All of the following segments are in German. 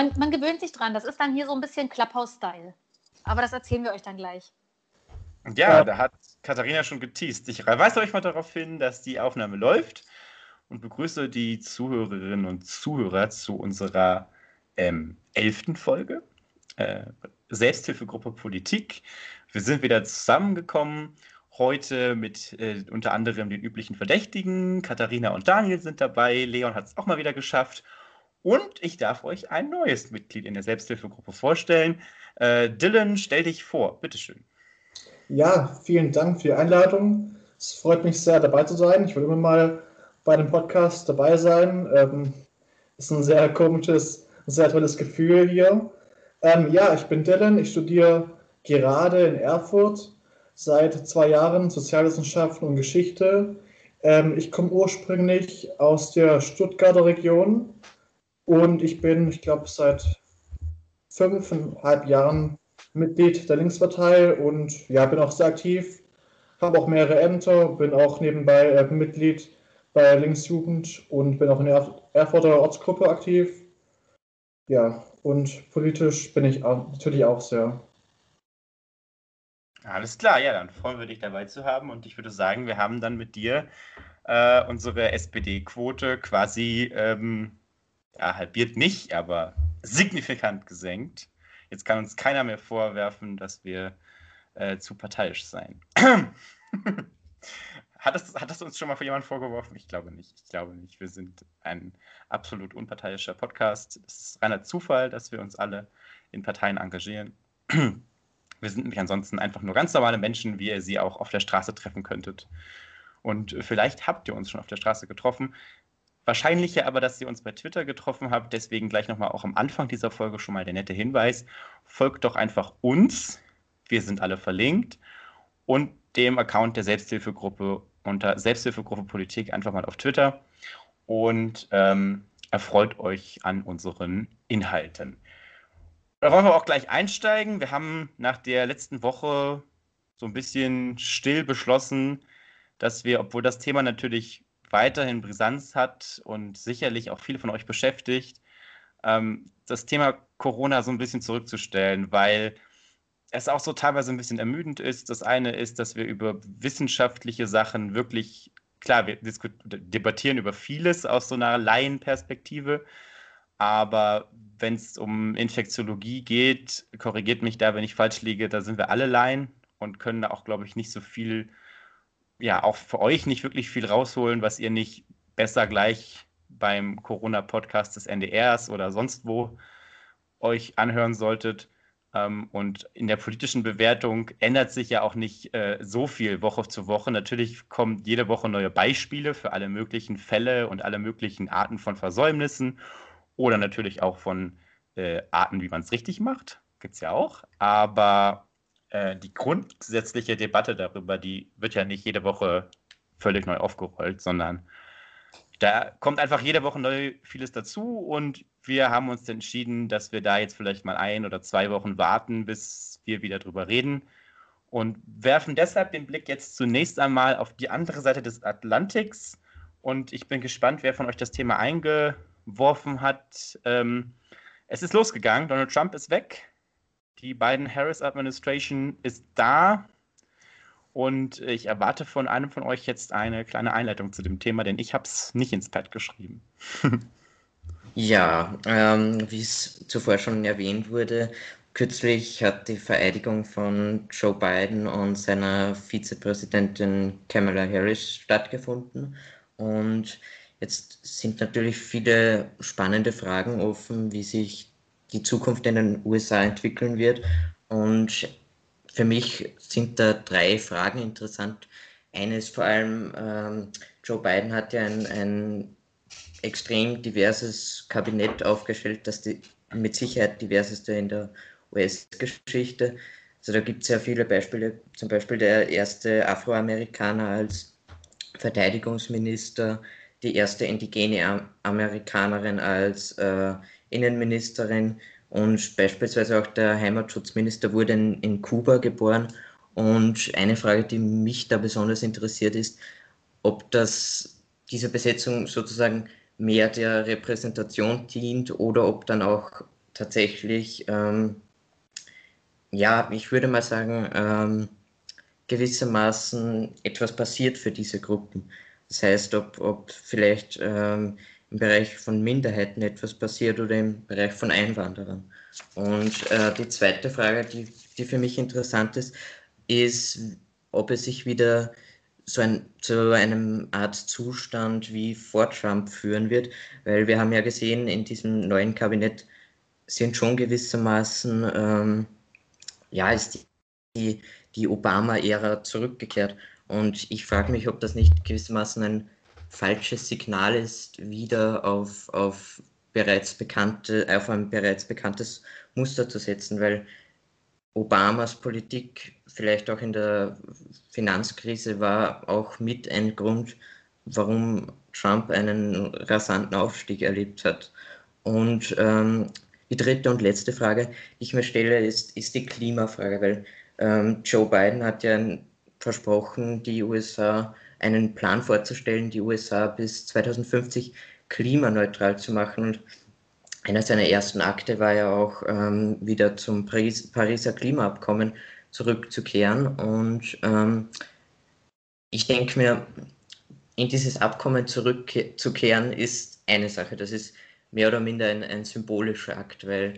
man, man gewöhnt sich dran. Das ist dann hier so ein bisschen Clubhouse-Style. Aber das erzählen wir euch dann gleich. Ja, ja, da hat Katharina schon geteased. Ich weise euch mal darauf hin, dass die Aufnahme läuft und begrüße die Zuhörerinnen und Zuhörer zu unserer ähm, elften Folge. Äh, Selbsthilfegruppe Politik. Wir sind wieder zusammengekommen. Heute mit äh, unter anderem den üblichen Verdächtigen. Katharina und Daniel sind dabei. Leon hat es auch mal wieder geschafft. Und ich darf euch ein neues Mitglied in der Selbsthilfegruppe vorstellen. Äh, Dylan, stell dich vor, bitteschön. Ja, vielen Dank für die Einladung. Es freut mich sehr, dabei zu sein. Ich will immer mal bei dem Podcast dabei sein. Ähm, ist ein sehr komisches, sehr tolles Gefühl hier. Ähm, ja, ich bin Dylan. Ich studiere gerade in Erfurt seit zwei Jahren Sozialwissenschaften und Geschichte. Ähm, ich komme ursprünglich aus der Stuttgarter Region und ich bin, ich glaube, seit fünfeinhalb Jahren Mitglied der Linkspartei und ja, bin auch sehr aktiv, habe auch mehrere Ämter, bin auch nebenbei äh, Mitglied bei Linksjugend und bin auch in der Erfurter Ortsgruppe aktiv. Ja, und politisch bin ich auch, natürlich auch sehr. Alles klar, ja, dann freuen wir dich dabei zu haben und ich würde sagen, wir haben dann mit dir äh, unsere SPD-Quote quasi ähm, ja, halbiert nicht, aber signifikant gesenkt. Jetzt kann uns keiner mehr vorwerfen, dass wir äh, zu parteiisch seien. hat, das, hat das uns schon mal für jemand vorgeworfen? Ich glaube nicht. Ich glaube nicht. Wir sind ein absolut unparteiischer Podcast. Es ist reiner Zufall, dass wir uns alle in Parteien engagieren. Wir sind nämlich ansonsten einfach nur ganz normale Menschen, wie ihr sie auch auf der Straße treffen könntet. Und vielleicht habt ihr uns schon auf der Straße getroffen. Wahrscheinlicher aber, dass ihr uns bei Twitter getroffen habt. Deswegen gleich nochmal auch am Anfang dieser Folge schon mal der nette Hinweis. Folgt doch einfach uns. Wir sind alle verlinkt. Und dem Account der Selbsthilfegruppe unter Selbsthilfegruppe Politik einfach mal auf Twitter. Und ähm, erfreut euch an unseren Inhalten. Da wollen wir auch gleich einsteigen. Wir haben nach der letzten Woche so ein bisschen still beschlossen, dass wir, obwohl das Thema natürlich weiterhin Brisanz hat und sicherlich auch viele von euch beschäftigt, ähm, das Thema Corona so ein bisschen zurückzustellen, weil es auch so teilweise ein bisschen ermüdend ist. Das eine ist, dass wir über wissenschaftliche Sachen wirklich, klar, wir debattieren über vieles aus so einer Laienperspektive, aber wenn es um Infektiologie geht, korrigiert mich da, wenn ich falsch liege, da sind wir alle Laien und können da auch, glaube ich, nicht so viel ja auch für euch nicht wirklich viel rausholen, was ihr nicht besser gleich beim Corona-Podcast des NDRs oder sonst wo euch anhören solltet. Ähm, und in der politischen Bewertung ändert sich ja auch nicht äh, so viel Woche zu Woche. Natürlich kommen jede Woche neue Beispiele für alle möglichen Fälle und alle möglichen Arten von Versäumnissen oder natürlich auch von äh, Arten, wie man es richtig macht. Gibt es ja auch. Aber äh, die grundsätzliche Debatte darüber, die wird ja nicht jede Woche völlig neu aufgerollt, sondern da kommt einfach jede Woche neu vieles dazu. Und wir haben uns entschieden, dass wir da jetzt vielleicht mal ein oder zwei Wochen warten, bis wir wieder drüber reden. Und werfen deshalb den Blick jetzt zunächst einmal auf die andere Seite des Atlantiks. Und ich bin gespannt, wer von euch das Thema eingeworfen hat. Ähm, es ist losgegangen, Donald Trump ist weg, die beiden Harris Administration ist da und ich erwarte von einem von euch jetzt eine kleine Einleitung zu dem Thema, denn ich habe es nicht ins Pad geschrieben. ja, ähm, wie es zuvor schon erwähnt wurde, kürzlich hat die Vereidigung von Joe Biden und seiner Vizepräsidentin Kamala Harris stattgefunden und jetzt sind natürlich viele spannende Fragen offen, wie sich die Zukunft in den USA entwickeln wird. Und für mich sind da drei Fragen interessant. Eines vor allem, ähm, Joe Biden hat ja ein, ein extrem diverses Kabinett aufgestellt, das die, mit Sicherheit diverseste in der US-Geschichte. Also da gibt es sehr viele Beispiele, zum Beispiel der erste Afroamerikaner als Verteidigungsminister, die erste indigene Amerikanerin als äh, Innenministerin und beispielsweise auch der Heimatschutzminister wurde in, in Kuba geboren. Und eine Frage, die mich da besonders interessiert, ist, ob das diese Besetzung sozusagen mehr der Repräsentation dient oder ob dann auch tatsächlich, ähm, ja, ich würde mal sagen, ähm, gewissermaßen etwas passiert für diese Gruppen. Das heißt, ob, ob vielleicht ähm, im Bereich von Minderheiten etwas passiert oder im Bereich von Einwanderern. Und äh, die zweite Frage, die, die für mich interessant ist, ist, ob es sich wieder so ein, zu einem Art Zustand wie vor Trump führen wird, weil wir haben ja gesehen, in diesem neuen Kabinett sind schon gewissermaßen, ähm, ja, ist die, die, Obama-Ära zurückgekehrt. Und ich frage mich, ob das nicht gewissermaßen ein falsches Signal ist, wieder auf, auf, bereits bekannte, auf ein bereits bekanntes Muster zu setzen, weil Obamas Politik vielleicht auch in der Finanzkrise war auch mit ein Grund, warum Trump einen rasanten Aufstieg erlebt hat. Und ähm, die dritte und letzte Frage, die ich mir stelle, ist, ist die Klimafrage, weil ähm, Joe Biden hat ja versprochen, die USA einen Plan vorzustellen, die USA bis 2050 klimaneutral zu machen. Und einer seiner ersten Akte war ja auch ähm, wieder zum Paris Pariser Klimaabkommen zurückzukehren. Und ähm, ich denke mir, in dieses Abkommen zurückzukehren ist eine Sache. Das ist mehr oder minder ein, ein symbolischer Akt, weil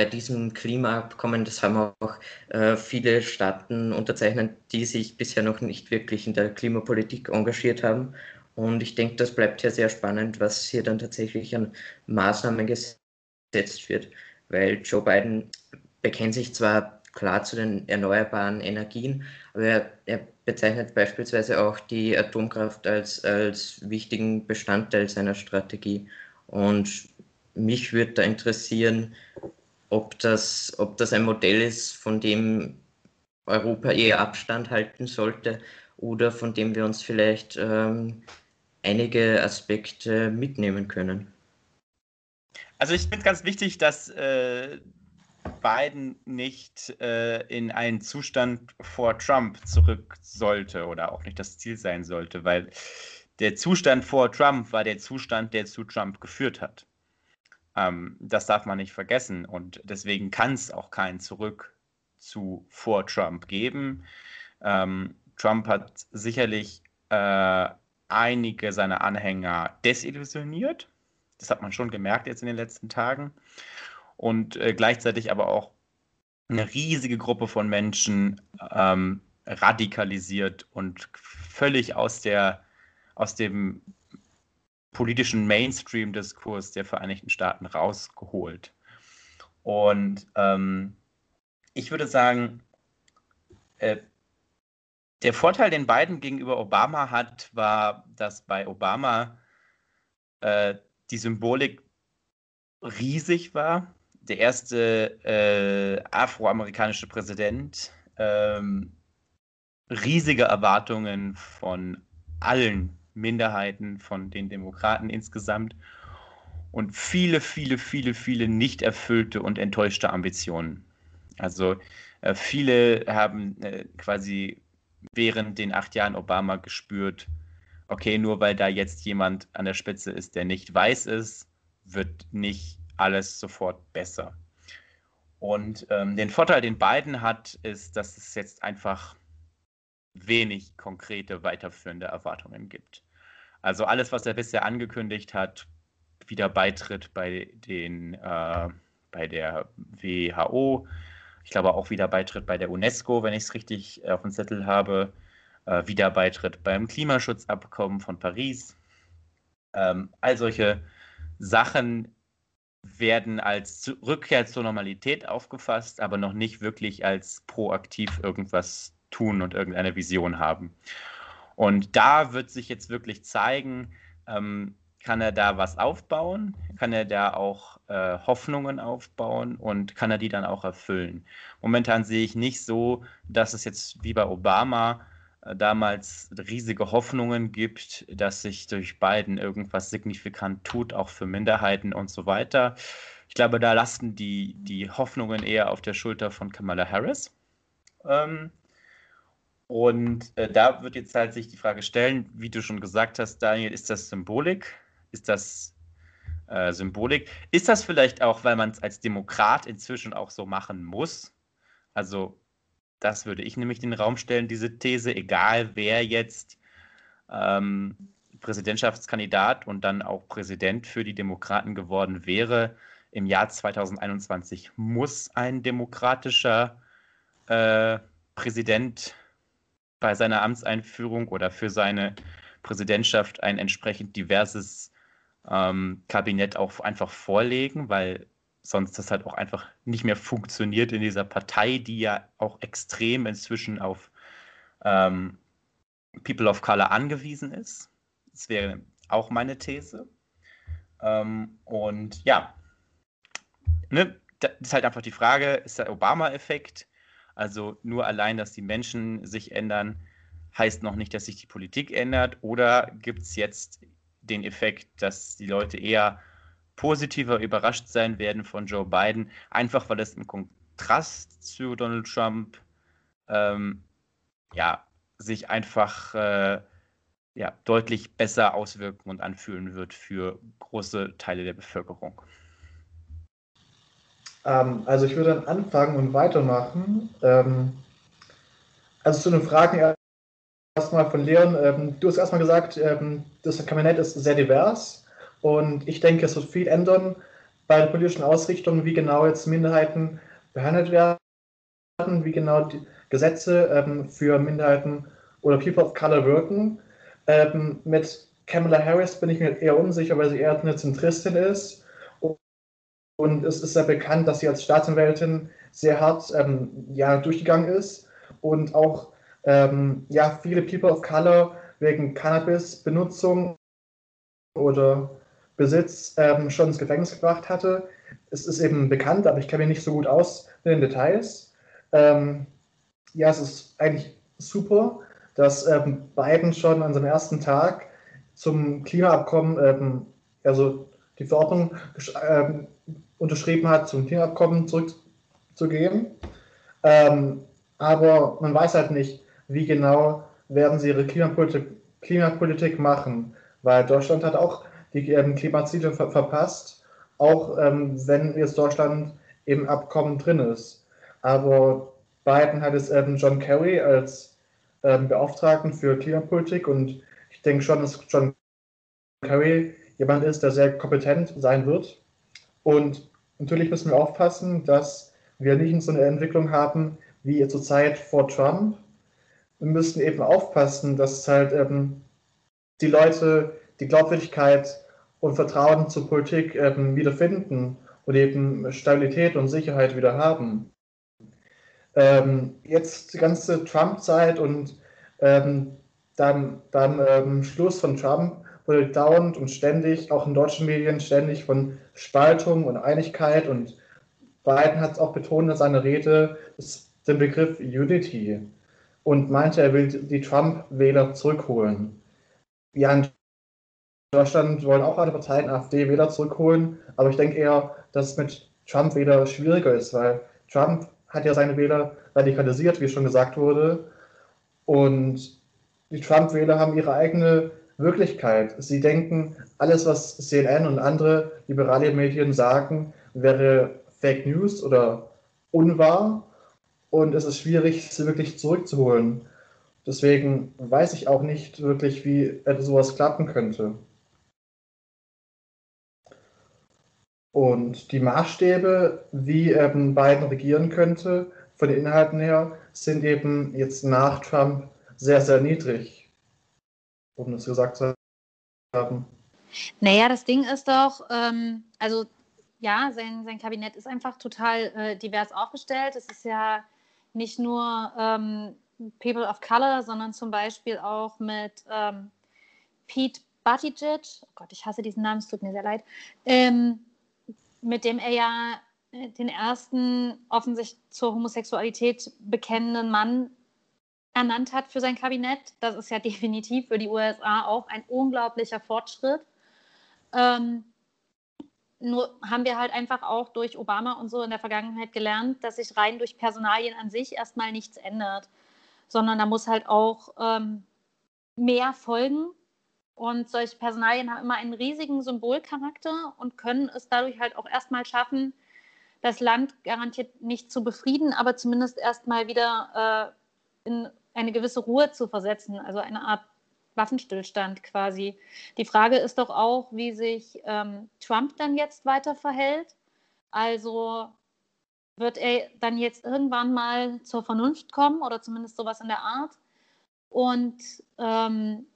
bei diesem Klimaabkommen, das haben auch äh, viele Staaten unterzeichnet, die sich bisher noch nicht wirklich in der Klimapolitik engagiert haben. Und ich denke, das bleibt ja sehr spannend, was hier dann tatsächlich an Maßnahmen gesetzt wird, weil Joe Biden bekennt sich zwar klar zu den erneuerbaren Energien, aber er, er bezeichnet beispielsweise auch die Atomkraft als, als wichtigen Bestandteil seiner Strategie. Und mich würde da interessieren, ob das, ob das ein Modell ist, von dem Europa eher Abstand halten sollte oder von dem wir uns vielleicht ähm, einige Aspekte mitnehmen können. Also ich finde es ganz wichtig, dass äh, Biden nicht äh, in einen Zustand vor Trump zurück sollte oder auch nicht das Ziel sein sollte, weil der Zustand vor Trump war der Zustand, der zu Trump geführt hat. Ähm, das darf man nicht vergessen und deswegen kann es auch kein Zurück zu vor Trump geben. Ähm, Trump hat sicherlich äh, einige seiner Anhänger desillusioniert. Das hat man schon gemerkt jetzt in den letzten Tagen. Und äh, gleichzeitig aber auch eine riesige Gruppe von Menschen ähm, radikalisiert und völlig aus, der, aus dem politischen Mainstream-Diskurs der Vereinigten Staaten rausgeholt. Und ähm, ich würde sagen, äh, der Vorteil, den Biden gegenüber Obama hat, war, dass bei Obama äh, die Symbolik riesig war. Der erste äh, afroamerikanische Präsident, ähm, riesige Erwartungen von allen Minderheiten, von den Demokraten insgesamt und viele, viele, viele, viele nicht erfüllte und enttäuschte Ambitionen. Also äh, viele haben äh, quasi während den acht Jahren Obama gespürt, okay, nur weil da jetzt jemand an der Spitze ist, der nicht weiß ist, wird nicht alles sofort besser. Und ähm, den Vorteil, den Biden hat, ist, dass es jetzt einfach wenig konkrete weiterführende Erwartungen gibt. Also alles, was er bisher angekündigt hat, wieder Beitritt bei den äh, bei der WHO, ich glaube auch wieder Beitritt bei der UNESCO, wenn ich es richtig auf dem Zettel habe, äh, wieder Beitritt beim Klimaschutzabkommen von Paris. Ähm, all solche Sachen werden als Rückkehr zur Normalität aufgefasst, aber noch nicht wirklich als proaktiv irgendwas tun und irgendeine Vision haben. Und da wird sich jetzt wirklich zeigen, ähm, kann er da was aufbauen? Kann er da auch äh, Hoffnungen aufbauen und kann er die dann auch erfüllen? Momentan sehe ich nicht so, dass es jetzt wie bei Obama äh, damals riesige Hoffnungen gibt, dass sich durch Biden irgendwas signifikant tut, auch für Minderheiten und so weiter. Ich glaube, da lasten die, die Hoffnungen eher auf der Schulter von Kamala Harris. Ähm, und äh, da wird jetzt halt sich die Frage stellen, wie du schon gesagt hast, Daniel, ist das Symbolik? Ist das äh, Symbolik. Ist das vielleicht auch, weil man es als Demokrat inzwischen auch so machen muss? Also, das würde ich nämlich in den Raum stellen, diese These, egal wer jetzt ähm, Präsidentschaftskandidat und dann auch Präsident für die Demokraten geworden wäre, im Jahr 2021 muss ein demokratischer äh, Präsident bei seiner Amtseinführung oder für seine Präsidentschaft ein entsprechend diverses ähm, Kabinett auch einfach vorlegen, weil sonst das halt auch einfach nicht mehr funktioniert in dieser Partei, die ja auch extrem inzwischen auf ähm, People of Color angewiesen ist. Das wäre auch meine These. Ähm, und ja, ne, das ist halt einfach die Frage, ist der Obama-Effekt, also nur allein, dass die Menschen sich ändern, heißt noch nicht, dass sich die Politik ändert, oder gibt es jetzt den Effekt, dass die Leute eher positiver überrascht sein werden von Joe Biden, einfach weil es im Kontrast zu Donald Trump ähm, ja, sich einfach äh, ja, deutlich besser auswirken und anfühlen wird für große Teile der Bevölkerung. Ähm, also ich würde dann anfangen und weitermachen. Ähm, also zu den Fragen erstmal von Leon. Ähm, du hast erstmal gesagt, ähm, das Kabinett ist sehr divers und ich denke, es wird viel ändern bei der politischen Ausrichtung, wie genau jetzt Minderheiten behandelt werden, wie genau die Gesetze ähm, für Minderheiten oder People of Color wirken. Ähm, mit Kamala Harris bin ich mir eher unsicher, weil sie eher eine Zentristin ist. Und es ist sehr bekannt, dass sie als Staatsanwältin sehr hart ähm, ja, durchgegangen ist und auch ähm, ja, viele People of Color wegen Cannabis-Benutzung oder Besitz ähm, schon ins Gefängnis gebracht hatte. Es ist eben bekannt, aber ich kenne mich nicht so gut aus mit den Details. Ähm, ja, es ist eigentlich super, dass ähm, Biden schon an seinem ersten Tag zum Klimaabkommen, ähm, also die Verordnung ähm, unterschrieben hat, zum Klimaabkommen zurückzugehen. Ähm, aber man weiß halt nicht, wie genau werden sie ihre Klimapolitik, Klimapolitik machen, weil Deutschland hat auch die ähm, Klimaziele ver verpasst, auch ähm, wenn jetzt Deutschland im Abkommen drin ist. Aber Biden hat es ähm, John Kerry als ähm, Beauftragten für Klimapolitik und ich denke schon, dass John Kerry jemand ist, der sehr kompetent sein wird. Und natürlich müssen wir aufpassen, dass wir nicht so eine Entwicklung haben wie zur Zeit vor Trump. Wir müssen eben aufpassen, dass halt ähm, die Leute die Glaubwürdigkeit und Vertrauen zur Politik ähm, wiederfinden und eben Stabilität und Sicherheit wieder haben. Ähm, jetzt die ganze Trump-Zeit und ähm, dann, dann ähm, Schluss von Trump wurde dauernd und ständig, auch in deutschen Medien, ständig von Spaltung und Einigkeit und Biden hat es auch betont in seiner Rede, den Begriff Unity und meinte, er will die Trump-Wähler zurückholen. Ja, in Deutschland wollen auch alle Parteien AfD-Wähler zurückholen, aber ich denke eher, dass es mit Trump wähler schwieriger ist, weil Trump hat ja seine Wähler radikalisiert, wie schon gesagt wurde. Und die Trump-Wähler haben ihre eigene Wirklichkeit. Sie denken, alles, was CNN und andere liberale Medien sagen, wäre Fake News oder unwahr. Und es ist schwierig, sie wirklich zurückzuholen. Deswegen weiß ich auch nicht wirklich, wie sowas klappen könnte. Und die Maßstäbe, wie ähm, Biden regieren könnte, von den Inhalten her, sind eben jetzt nach Trump sehr, sehr niedrig, um das gesagt zu haben. Naja, das Ding ist doch, ähm, also ja, sein, sein Kabinett ist einfach total äh, divers aufgestellt. Es ist ja nicht nur ähm, People of Color, sondern zum Beispiel auch mit ähm, Pete Buttigieg, oh Gott, ich hasse diesen Namen, es tut mir sehr leid, ähm, mit dem er ja äh, den ersten offensichtlich zur Homosexualität bekennenden Mann ernannt hat für sein Kabinett. Das ist ja definitiv für die USA auch ein unglaublicher Fortschritt. Ähm, nur haben wir halt einfach auch durch Obama und so in der Vergangenheit gelernt, dass sich rein durch Personalien an sich erstmal nichts ändert, sondern da muss halt auch ähm, mehr folgen Und solche Personalien haben immer einen riesigen Symbolcharakter und können es dadurch halt auch erstmal schaffen, das Land garantiert nicht zu befrieden, aber zumindest erstmal wieder äh, in eine gewisse Ruhe zu versetzen, also eine Art Waffenstillstand quasi. Die Frage ist doch auch, wie sich ähm, Trump dann jetzt weiter verhält. Also wird er dann jetzt irgendwann mal zur Vernunft kommen oder zumindest sowas in der Art und ähm,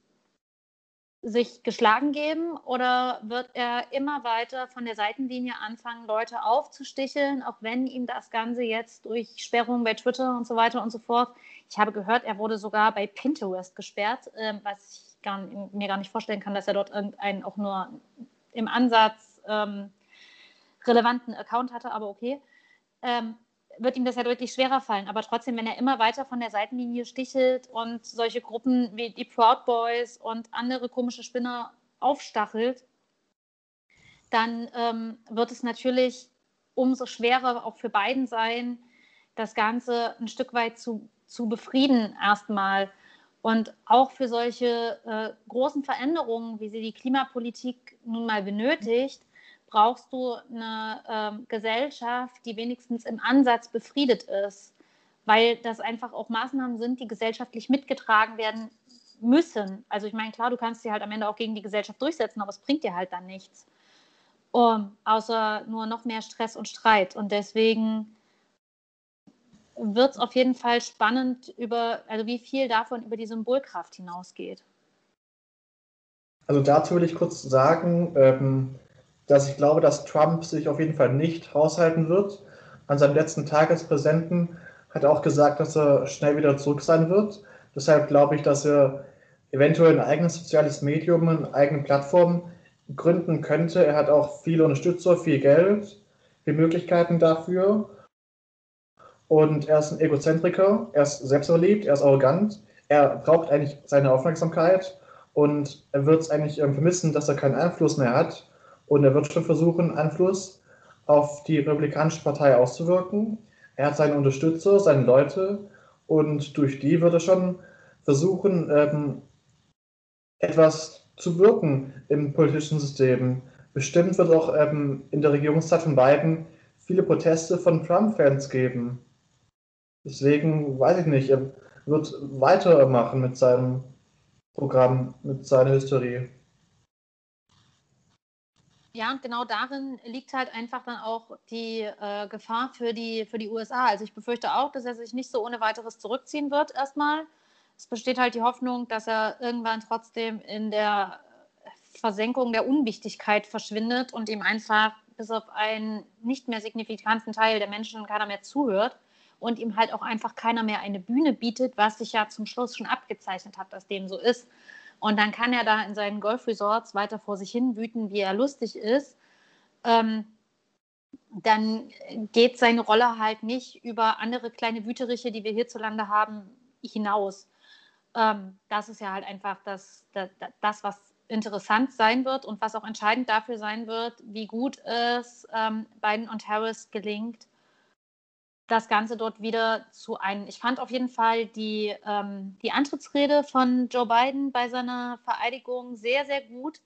sich geschlagen geben oder wird er immer weiter von der Seitenlinie anfangen, Leute aufzusticheln, auch wenn ihm das Ganze jetzt durch Sperrungen bei Twitter und so weiter und so fort. Ich habe gehört, er wurde sogar bei Pinterest gesperrt, äh, was ich gar, mir gar nicht vorstellen kann, dass er dort irgendeinen auch nur im Ansatz ähm, relevanten Account hatte, aber okay. Ähm, wird ihm das ja deutlich schwerer fallen. Aber trotzdem, wenn er immer weiter von der Seitenlinie stichelt und solche Gruppen wie die Proud Boys und andere komische Spinner aufstachelt, dann ähm, wird es natürlich umso schwerer auch für beiden sein, das Ganze ein Stück weit zu, zu befrieden erstmal. Und auch für solche äh, großen Veränderungen, wie sie die Klimapolitik nun mal benötigt, brauchst du eine ähm, Gesellschaft, die wenigstens im Ansatz befriedet ist, weil das einfach auch Maßnahmen sind, die gesellschaftlich mitgetragen werden müssen. Also ich meine, klar, du kannst sie halt am Ende auch gegen die Gesellschaft durchsetzen, aber es bringt dir halt dann nichts. Um, außer nur noch mehr Stress und Streit. Und deswegen wird es auf jeden Fall spannend, über, also wie viel davon über die Symbolkraft hinausgeht. Also dazu will ich kurz sagen, ähm, dass ich glaube, dass Trump sich auf jeden Fall nicht raushalten wird. An seinem letzten Tag als Präsidenten hat er auch gesagt, dass er schnell wieder zurück sein wird. Deshalb glaube ich, dass er eventuell ein eigenes soziales Medium, eine eigene Plattform gründen könnte. Er hat auch viele Unterstützer, viel Geld, viele Möglichkeiten dafür. Und er ist ein Egozentriker, er ist selbstverliebt, er ist arrogant, er braucht eigentlich seine Aufmerksamkeit und er wird es eigentlich ähm, vermissen, dass er keinen Einfluss mehr hat. Und er wird schon versuchen, Einfluss auf die Republikanische Partei auszuwirken. Er hat seine Unterstützer, seine Leute und durch die wird er schon versuchen, ähm, etwas zu wirken im politischen System. Bestimmt wird auch ähm, in der Regierungszeit von Biden viele Proteste von Trump-Fans geben. Deswegen weiß ich nicht, er wird weitermachen mit seinem Programm, mit seiner Hysterie. Ja, und genau darin liegt halt einfach dann auch die äh, Gefahr für die, für die USA. Also ich befürchte auch, dass er sich nicht so ohne weiteres zurückziehen wird erstmal. Es besteht halt die Hoffnung, dass er irgendwann trotzdem in der Versenkung der Unwichtigkeit verschwindet und ihm einfach bis auf einen nicht mehr signifikanten Teil der Menschen keiner mehr zuhört und ihm halt auch einfach keiner mehr eine Bühne bietet, was sich ja zum Schluss schon abgezeichnet hat, dass dem so ist. Und dann kann er da in seinen Golfresorts weiter vor sich hin wüten, wie er lustig ist. Ähm, dann geht seine Rolle halt nicht über andere kleine Wüteriche, die wir hierzulande haben, hinaus. Ähm, das ist ja halt einfach das, das, das, was interessant sein wird und was auch entscheidend dafür sein wird, wie gut es ähm, Biden und Harris gelingt, das Ganze dort wieder zu ein. Ich fand auf jeden Fall die, ähm, die Antrittsrede von Joe Biden bei seiner Vereidigung sehr, sehr gut.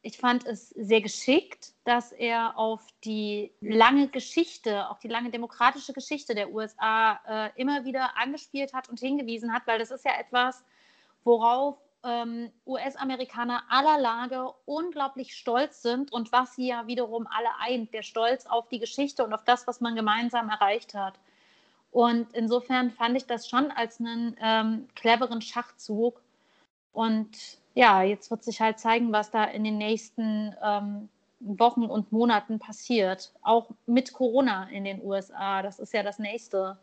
Ich fand es sehr geschickt, dass er auf die lange Geschichte, auch die lange demokratische Geschichte der USA äh, immer wieder angespielt hat und hingewiesen hat, weil das ist ja etwas, worauf ähm, US-Amerikaner aller Lage unglaublich stolz sind und was sie ja wiederum alle eint, der Stolz auf die Geschichte und auf das, was man gemeinsam erreicht hat. Und insofern fand ich das schon als einen ähm, cleveren Schachzug. Und ja, jetzt wird sich halt zeigen, was da in den nächsten ähm, Wochen und Monaten passiert. Auch mit Corona in den USA. Das ist ja das nächste.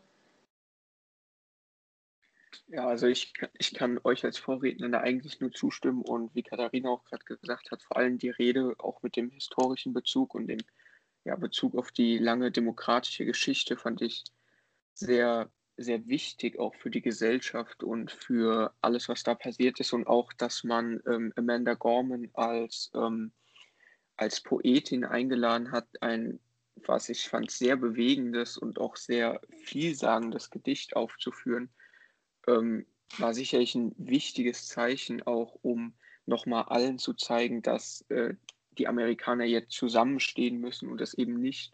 Ja, also ich, ich kann euch als Vorredner da eigentlich nur zustimmen und wie Katharina auch gerade gesagt hat, vor allem die Rede auch mit dem historischen Bezug und dem ja, Bezug auf die lange demokratische Geschichte fand ich sehr, sehr wichtig auch für die Gesellschaft und für alles, was da passiert ist und auch, dass man ähm, Amanda Gorman als, ähm, als Poetin eingeladen hat, ein, was ich fand, sehr bewegendes und auch sehr vielsagendes Gedicht aufzuführen ähm, war sicherlich ein wichtiges Zeichen auch, um nochmal allen zu zeigen, dass äh, die Amerikaner jetzt zusammenstehen müssen und es eben nicht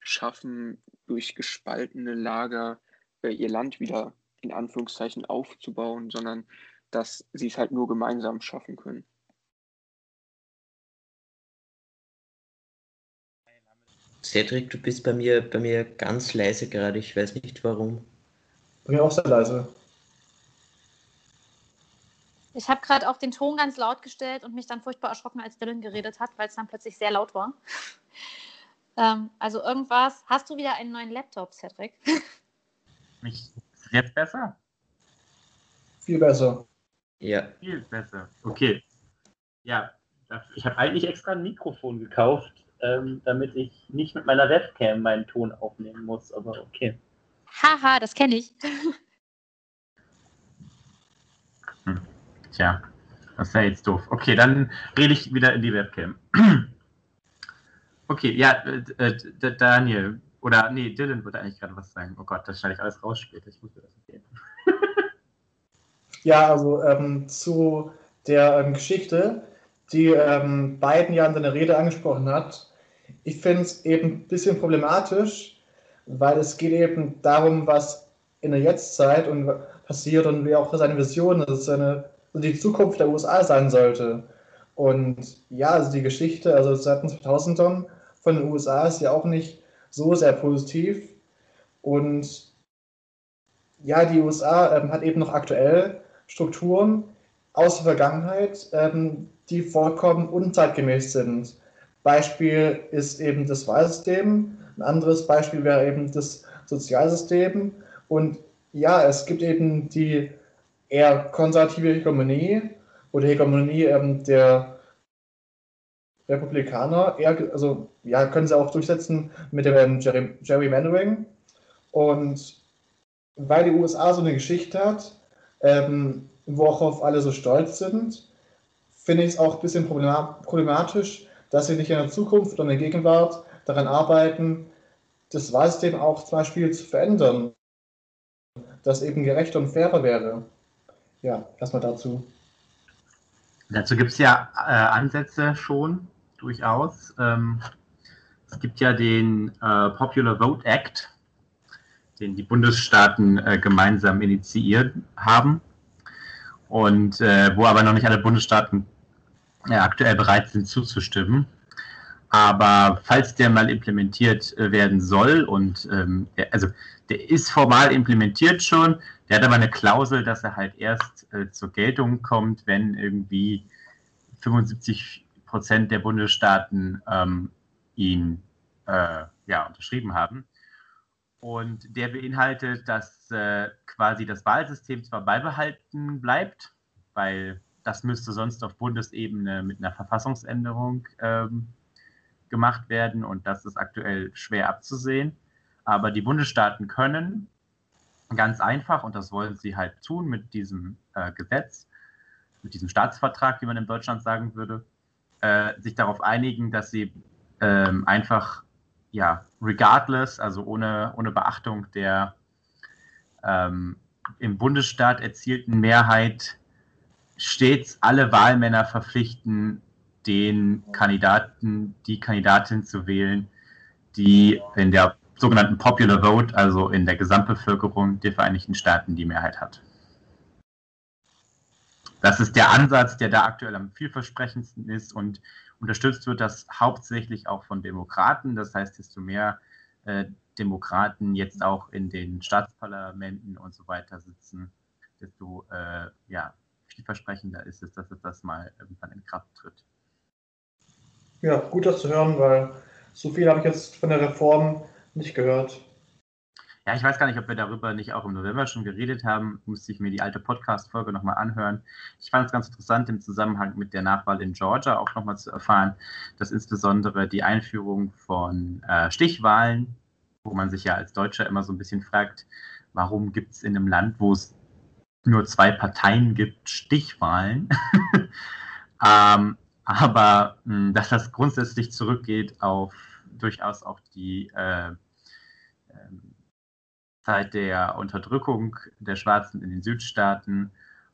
schaffen, durch gespaltene Lager äh, ihr Land wieder in Anführungszeichen aufzubauen, sondern dass sie es halt nur gemeinsam schaffen können. Cedric, du bist bei mir, bei mir ganz leise gerade, ich weiß nicht warum. Bei mir auch sehr leise. Ich habe gerade auch den Ton ganz laut gestellt und mich dann furchtbar erschrocken, als Dylan geredet hat, weil es dann plötzlich sehr laut war. ähm, also irgendwas. Hast du wieder einen neuen Laptop, Cedric? Mich jetzt besser? Viel besser. Ja. Viel besser. Okay. Ja, ich habe eigentlich extra ein Mikrofon gekauft, ähm, damit ich nicht mit meiner Webcam meinen Ton aufnehmen muss, aber okay. Haha, das kenne ich. hm. Tja, das wäre jetzt doof. Okay, dann rede ich wieder in die Webcam. okay, ja, äh, äh, Daniel, oder nee, Dylan würde eigentlich gerade was sagen. Oh Gott, das schneide ich alles raus später. Ich muss das sehen. ja, also ähm, zu der ähm, Geschichte, die ähm, Biden ja in seiner Rede angesprochen hat. Ich finde es eben ein bisschen problematisch, weil es geht eben darum, was in der Jetztzeit und passiert und wie auch seine Vision, also seine, also die Zukunft der USA sein sollte. Und ja, also die Geschichte, also seit den 2000ern von den USA ist ja auch nicht so sehr positiv. Und ja, die USA ähm, hat eben noch aktuell Strukturen aus der Vergangenheit, ähm, die vollkommen unzeitgemäß sind. Beispiel ist eben das Wahlsystem, ein anderes Beispiel wäre eben das Sozialsystem. Und ja, es gibt eben die eher konservative Hegemonie oder Hegemonie ähm, der Republikaner, eher, also ja, können sie auch durchsetzen mit dem ähm, Jerry, Gerrymandering. Und weil die USA so eine Geschichte hat, ähm, worauf alle so stolz sind, finde ich es auch ein bisschen problematisch, dass sie nicht in der Zukunft oder in der Gegenwart daran arbeiten, das Wahlsystem auch zum Beispiel zu verändern, das eben gerechter und fairer wäre. Ja, erstmal dazu. Dazu gibt es ja äh, Ansätze schon, durchaus. Ähm, es gibt ja den äh, Popular Vote Act, den die Bundesstaaten äh, gemeinsam initiiert haben und äh, wo aber noch nicht alle Bundesstaaten äh, aktuell bereit sind zuzustimmen. Aber falls der mal implementiert äh, werden soll und ähm, der, also der ist formal implementiert schon, der hat aber eine Klausel, dass er halt erst äh, zur Geltung kommt, wenn irgendwie 75 Prozent der Bundesstaaten ähm, ihn äh, ja, unterschrieben haben. Und der beinhaltet, dass äh, quasi das Wahlsystem zwar beibehalten bleibt, weil das müsste sonst auf Bundesebene mit einer Verfassungsänderung ähm, gemacht werden und das ist aktuell schwer abzusehen. Aber die Bundesstaaten können ganz einfach, und das wollen sie halt tun mit diesem äh, Gesetz, mit diesem Staatsvertrag, wie man in Deutschland sagen würde, äh, sich darauf einigen, dass sie ähm, einfach, ja, regardless, also ohne, ohne Beachtung der ähm, im Bundesstaat erzielten Mehrheit stets alle Wahlmänner verpflichten, den Kandidaten, die Kandidatin zu wählen, die in der sogenannten Popular Vote, also in der Gesamtbevölkerung der Vereinigten Staaten, die Mehrheit hat. Das ist der Ansatz, der da aktuell am vielversprechendsten ist und unterstützt wird das hauptsächlich auch von Demokraten. Das heißt, desto mehr äh, Demokraten jetzt auch in den Staatsparlamenten und so weiter sitzen, desto äh, ja, vielversprechender ist es, dass es das mal irgendwann in Kraft tritt. Ja, gut das zu hören, weil so viel habe ich jetzt von der Reform nicht gehört. Ja, ich weiß gar nicht, ob wir darüber nicht auch im November schon geredet haben. Musste ich mir die alte Podcast-Folge nochmal anhören. Ich fand es ganz interessant, im Zusammenhang mit der Nachwahl in Georgia auch nochmal zu erfahren, dass insbesondere die Einführung von äh, Stichwahlen, wo man sich ja als Deutscher immer so ein bisschen fragt, warum gibt es in einem Land, wo es nur zwei Parteien gibt, Stichwahlen. ähm, aber mh, hm, dass das grundsätzlich zurückgeht auf durchaus auch die äh, äh, Zeit der Unterdrückung der Schwarzen in den Südstaaten,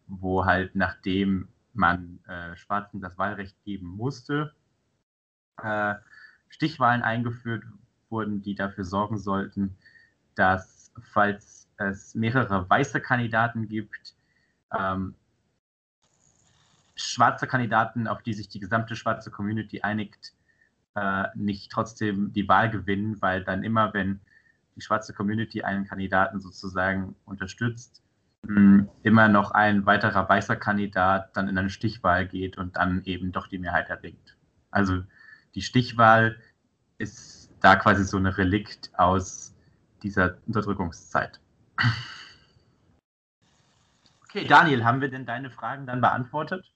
wo halt nachdem man äh, Schwarzen das Wahlrecht geben musste, äh, Stichwahlen eingeführt wurden, die dafür sorgen sollten, dass, falls es mehrere weiße Kandidaten gibt, ähm, schwarze Kandidaten, auf die sich die gesamte schwarze Community einigt, äh, nicht trotzdem die Wahl gewinnen, weil dann immer, wenn die schwarze Community einen Kandidaten sozusagen unterstützt, mh, immer noch ein weiterer weißer Kandidat dann in eine Stichwahl geht und dann eben doch die Mehrheit erringt. Also die Stichwahl ist da quasi so ein Relikt aus dieser Unterdrückungszeit. Okay, Daniel, haben wir denn deine Fragen dann beantwortet?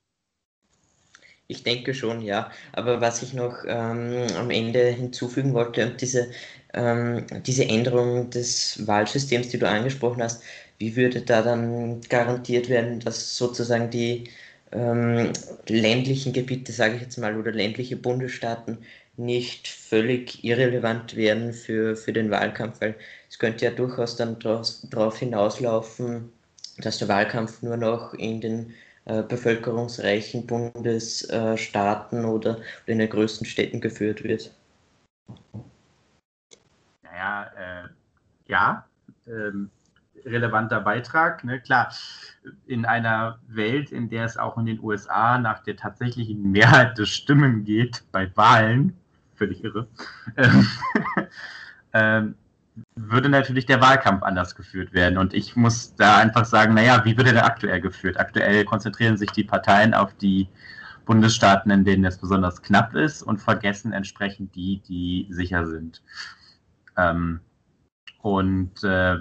Ich denke schon, ja. Aber was ich noch ähm, am Ende hinzufügen wollte, diese, ähm, diese Änderung des Wahlsystems, die du angesprochen hast, wie würde da dann garantiert werden, dass sozusagen die ähm, ländlichen Gebiete, sage ich jetzt mal, oder ländliche Bundesstaaten nicht völlig irrelevant werden für, für den Wahlkampf, weil es könnte ja durchaus dann darauf hinauslaufen, dass der Wahlkampf nur noch in den äh, bevölkerungsreichen Bundesstaaten oder, in den größten Städten geführt wird. Naja, äh, ja, ähm, relevanter Beitrag. Ne? Klar, in einer Welt, in der es auch in den USA nach der tatsächlichen Mehrheit der Stimmen geht bei Wahlen, völlig irre, ähm, ähm, würde natürlich der Wahlkampf anders geführt werden. Und ich muss da einfach sagen, naja, wie wird er aktuell geführt? Aktuell konzentrieren sich die Parteien auf die Bundesstaaten, in denen es besonders knapp ist und vergessen entsprechend die, die sicher sind. Ähm, und äh,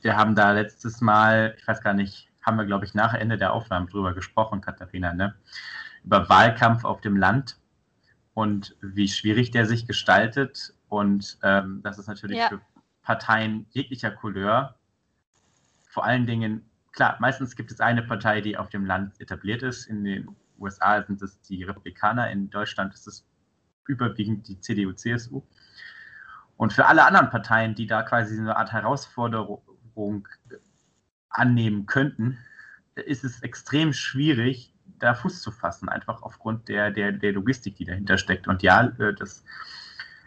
wir haben da letztes Mal, ich weiß gar nicht, haben wir, glaube ich, nach Ende der Aufnahme drüber gesprochen, Katharina, ne? über Wahlkampf auf dem Land und wie schwierig der sich gestaltet und ähm, das ist natürlich ja. für Parteien jeglicher Couleur, vor allen Dingen, klar, meistens gibt es eine Partei, die auf dem Land etabliert ist. In den USA sind es die Republikaner, in Deutschland ist es überwiegend die CDU, CSU. Und für alle anderen Parteien, die da quasi eine Art Herausforderung annehmen könnten, ist es extrem schwierig, da Fuß zu fassen, einfach aufgrund der, der, der Logistik, die dahinter steckt. Und ja, äh, das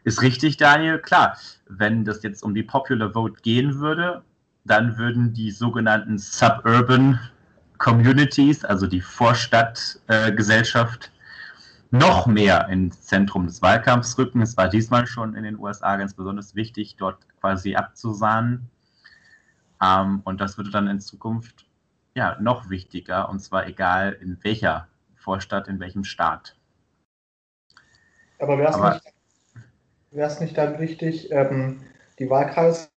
ist richtig, Daniel. Klar, wenn das jetzt um die Popular Vote gehen würde, dann würden die sogenannten Suburban Communities, also die Vorstadtgesellschaft, äh, noch mehr ins Zentrum des Wahlkampfs rücken. Es war diesmal schon in den USA ganz besonders wichtig, dort quasi abzusahnen. Ähm, und das würde dann in Zukunft ja noch wichtiger, und zwar egal in welcher Vorstadt, in welchem Staat. Aber wäre es nicht wäre es nicht dann wichtig, ähm, die Wahlkreise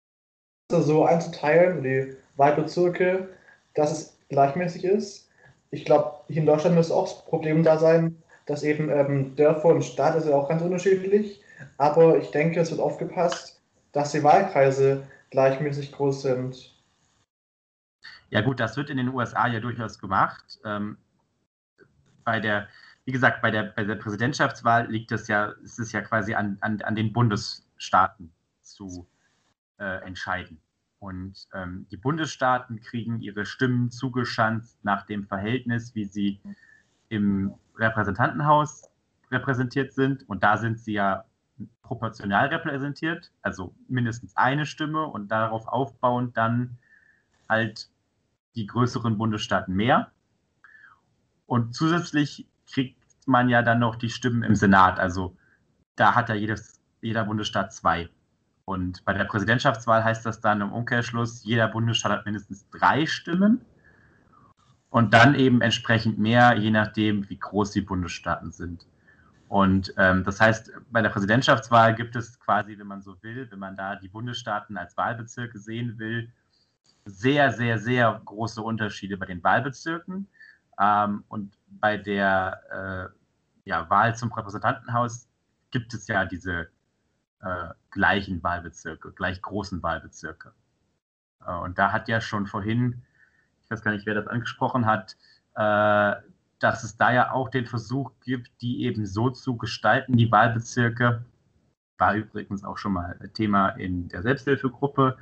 so einzuteilen, die Wahlbezirke, dass es gleichmäßig ist. Ich glaube, hier in Deutschland müsste auch das Problem da sein, dass eben ähm, Dörfer und Stadt ist ja auch ganz unterschiedlich. Aber ich denke, es wird aufgepasst, dass die Wahlkreise gleichmäßig groß sind. Ja gut, das wird in den USA ja durchaus gemacht. Ähm, bei der wie gesagt, bei der, bei der Präsidentschaftswahl liegt es ja, ist es ja quasi an, an, an den Bundesstaaten zu äh, entscheiden. Und ähm, die Bundesstaaten kriegen ihre Stimmen zugeschanzt nach dem Verhältnis, wie sie im Repräsentantenhaus repräsentiert sind. Und da sind sie ja proportional repräsentiert, also mindestens eine Stimme und darauf aufbauend dann halt die größeren Bundesstaaten mehr. Und zusätzlich kriegt man ja dann noch die Stimmen im Senat. Also da hat ja jedes, jeder Bundesstaat zwei. Und bei der Präsidentschaftswahl heißt das dann im Umkehrschluss, jeder Bundesstaat hat mindestens drei Stimmen und dann eben entsprechend mehr, je nachdem, wie groß die Bundesstaaten sind. Und ähm, das heißt, bei der Präsidentschaftswahl gibt es quasi, wenn man so will, wenn man da die Bundesstaaten als Wahlbezirke sehen will, sehr, sehr, sehr große Unterschiede bei den Wahlbezirken. Ähm, und bei der äh, ja, Wahl zum Repräsentantenhaus gibt es ja diese äh, gleichen Wahlbezirke, gleich großen Wahlbezirke. Äh, und da hat ja schon vorhin, ich weiß gar nicht, wer das angesprochen hat, äh, dass es da ja auch den Versuch gibt, die eben so zu gestalten, die Wahlbezirke, war übrigens auch schon mal Thema in der Selbsthilfegruppe,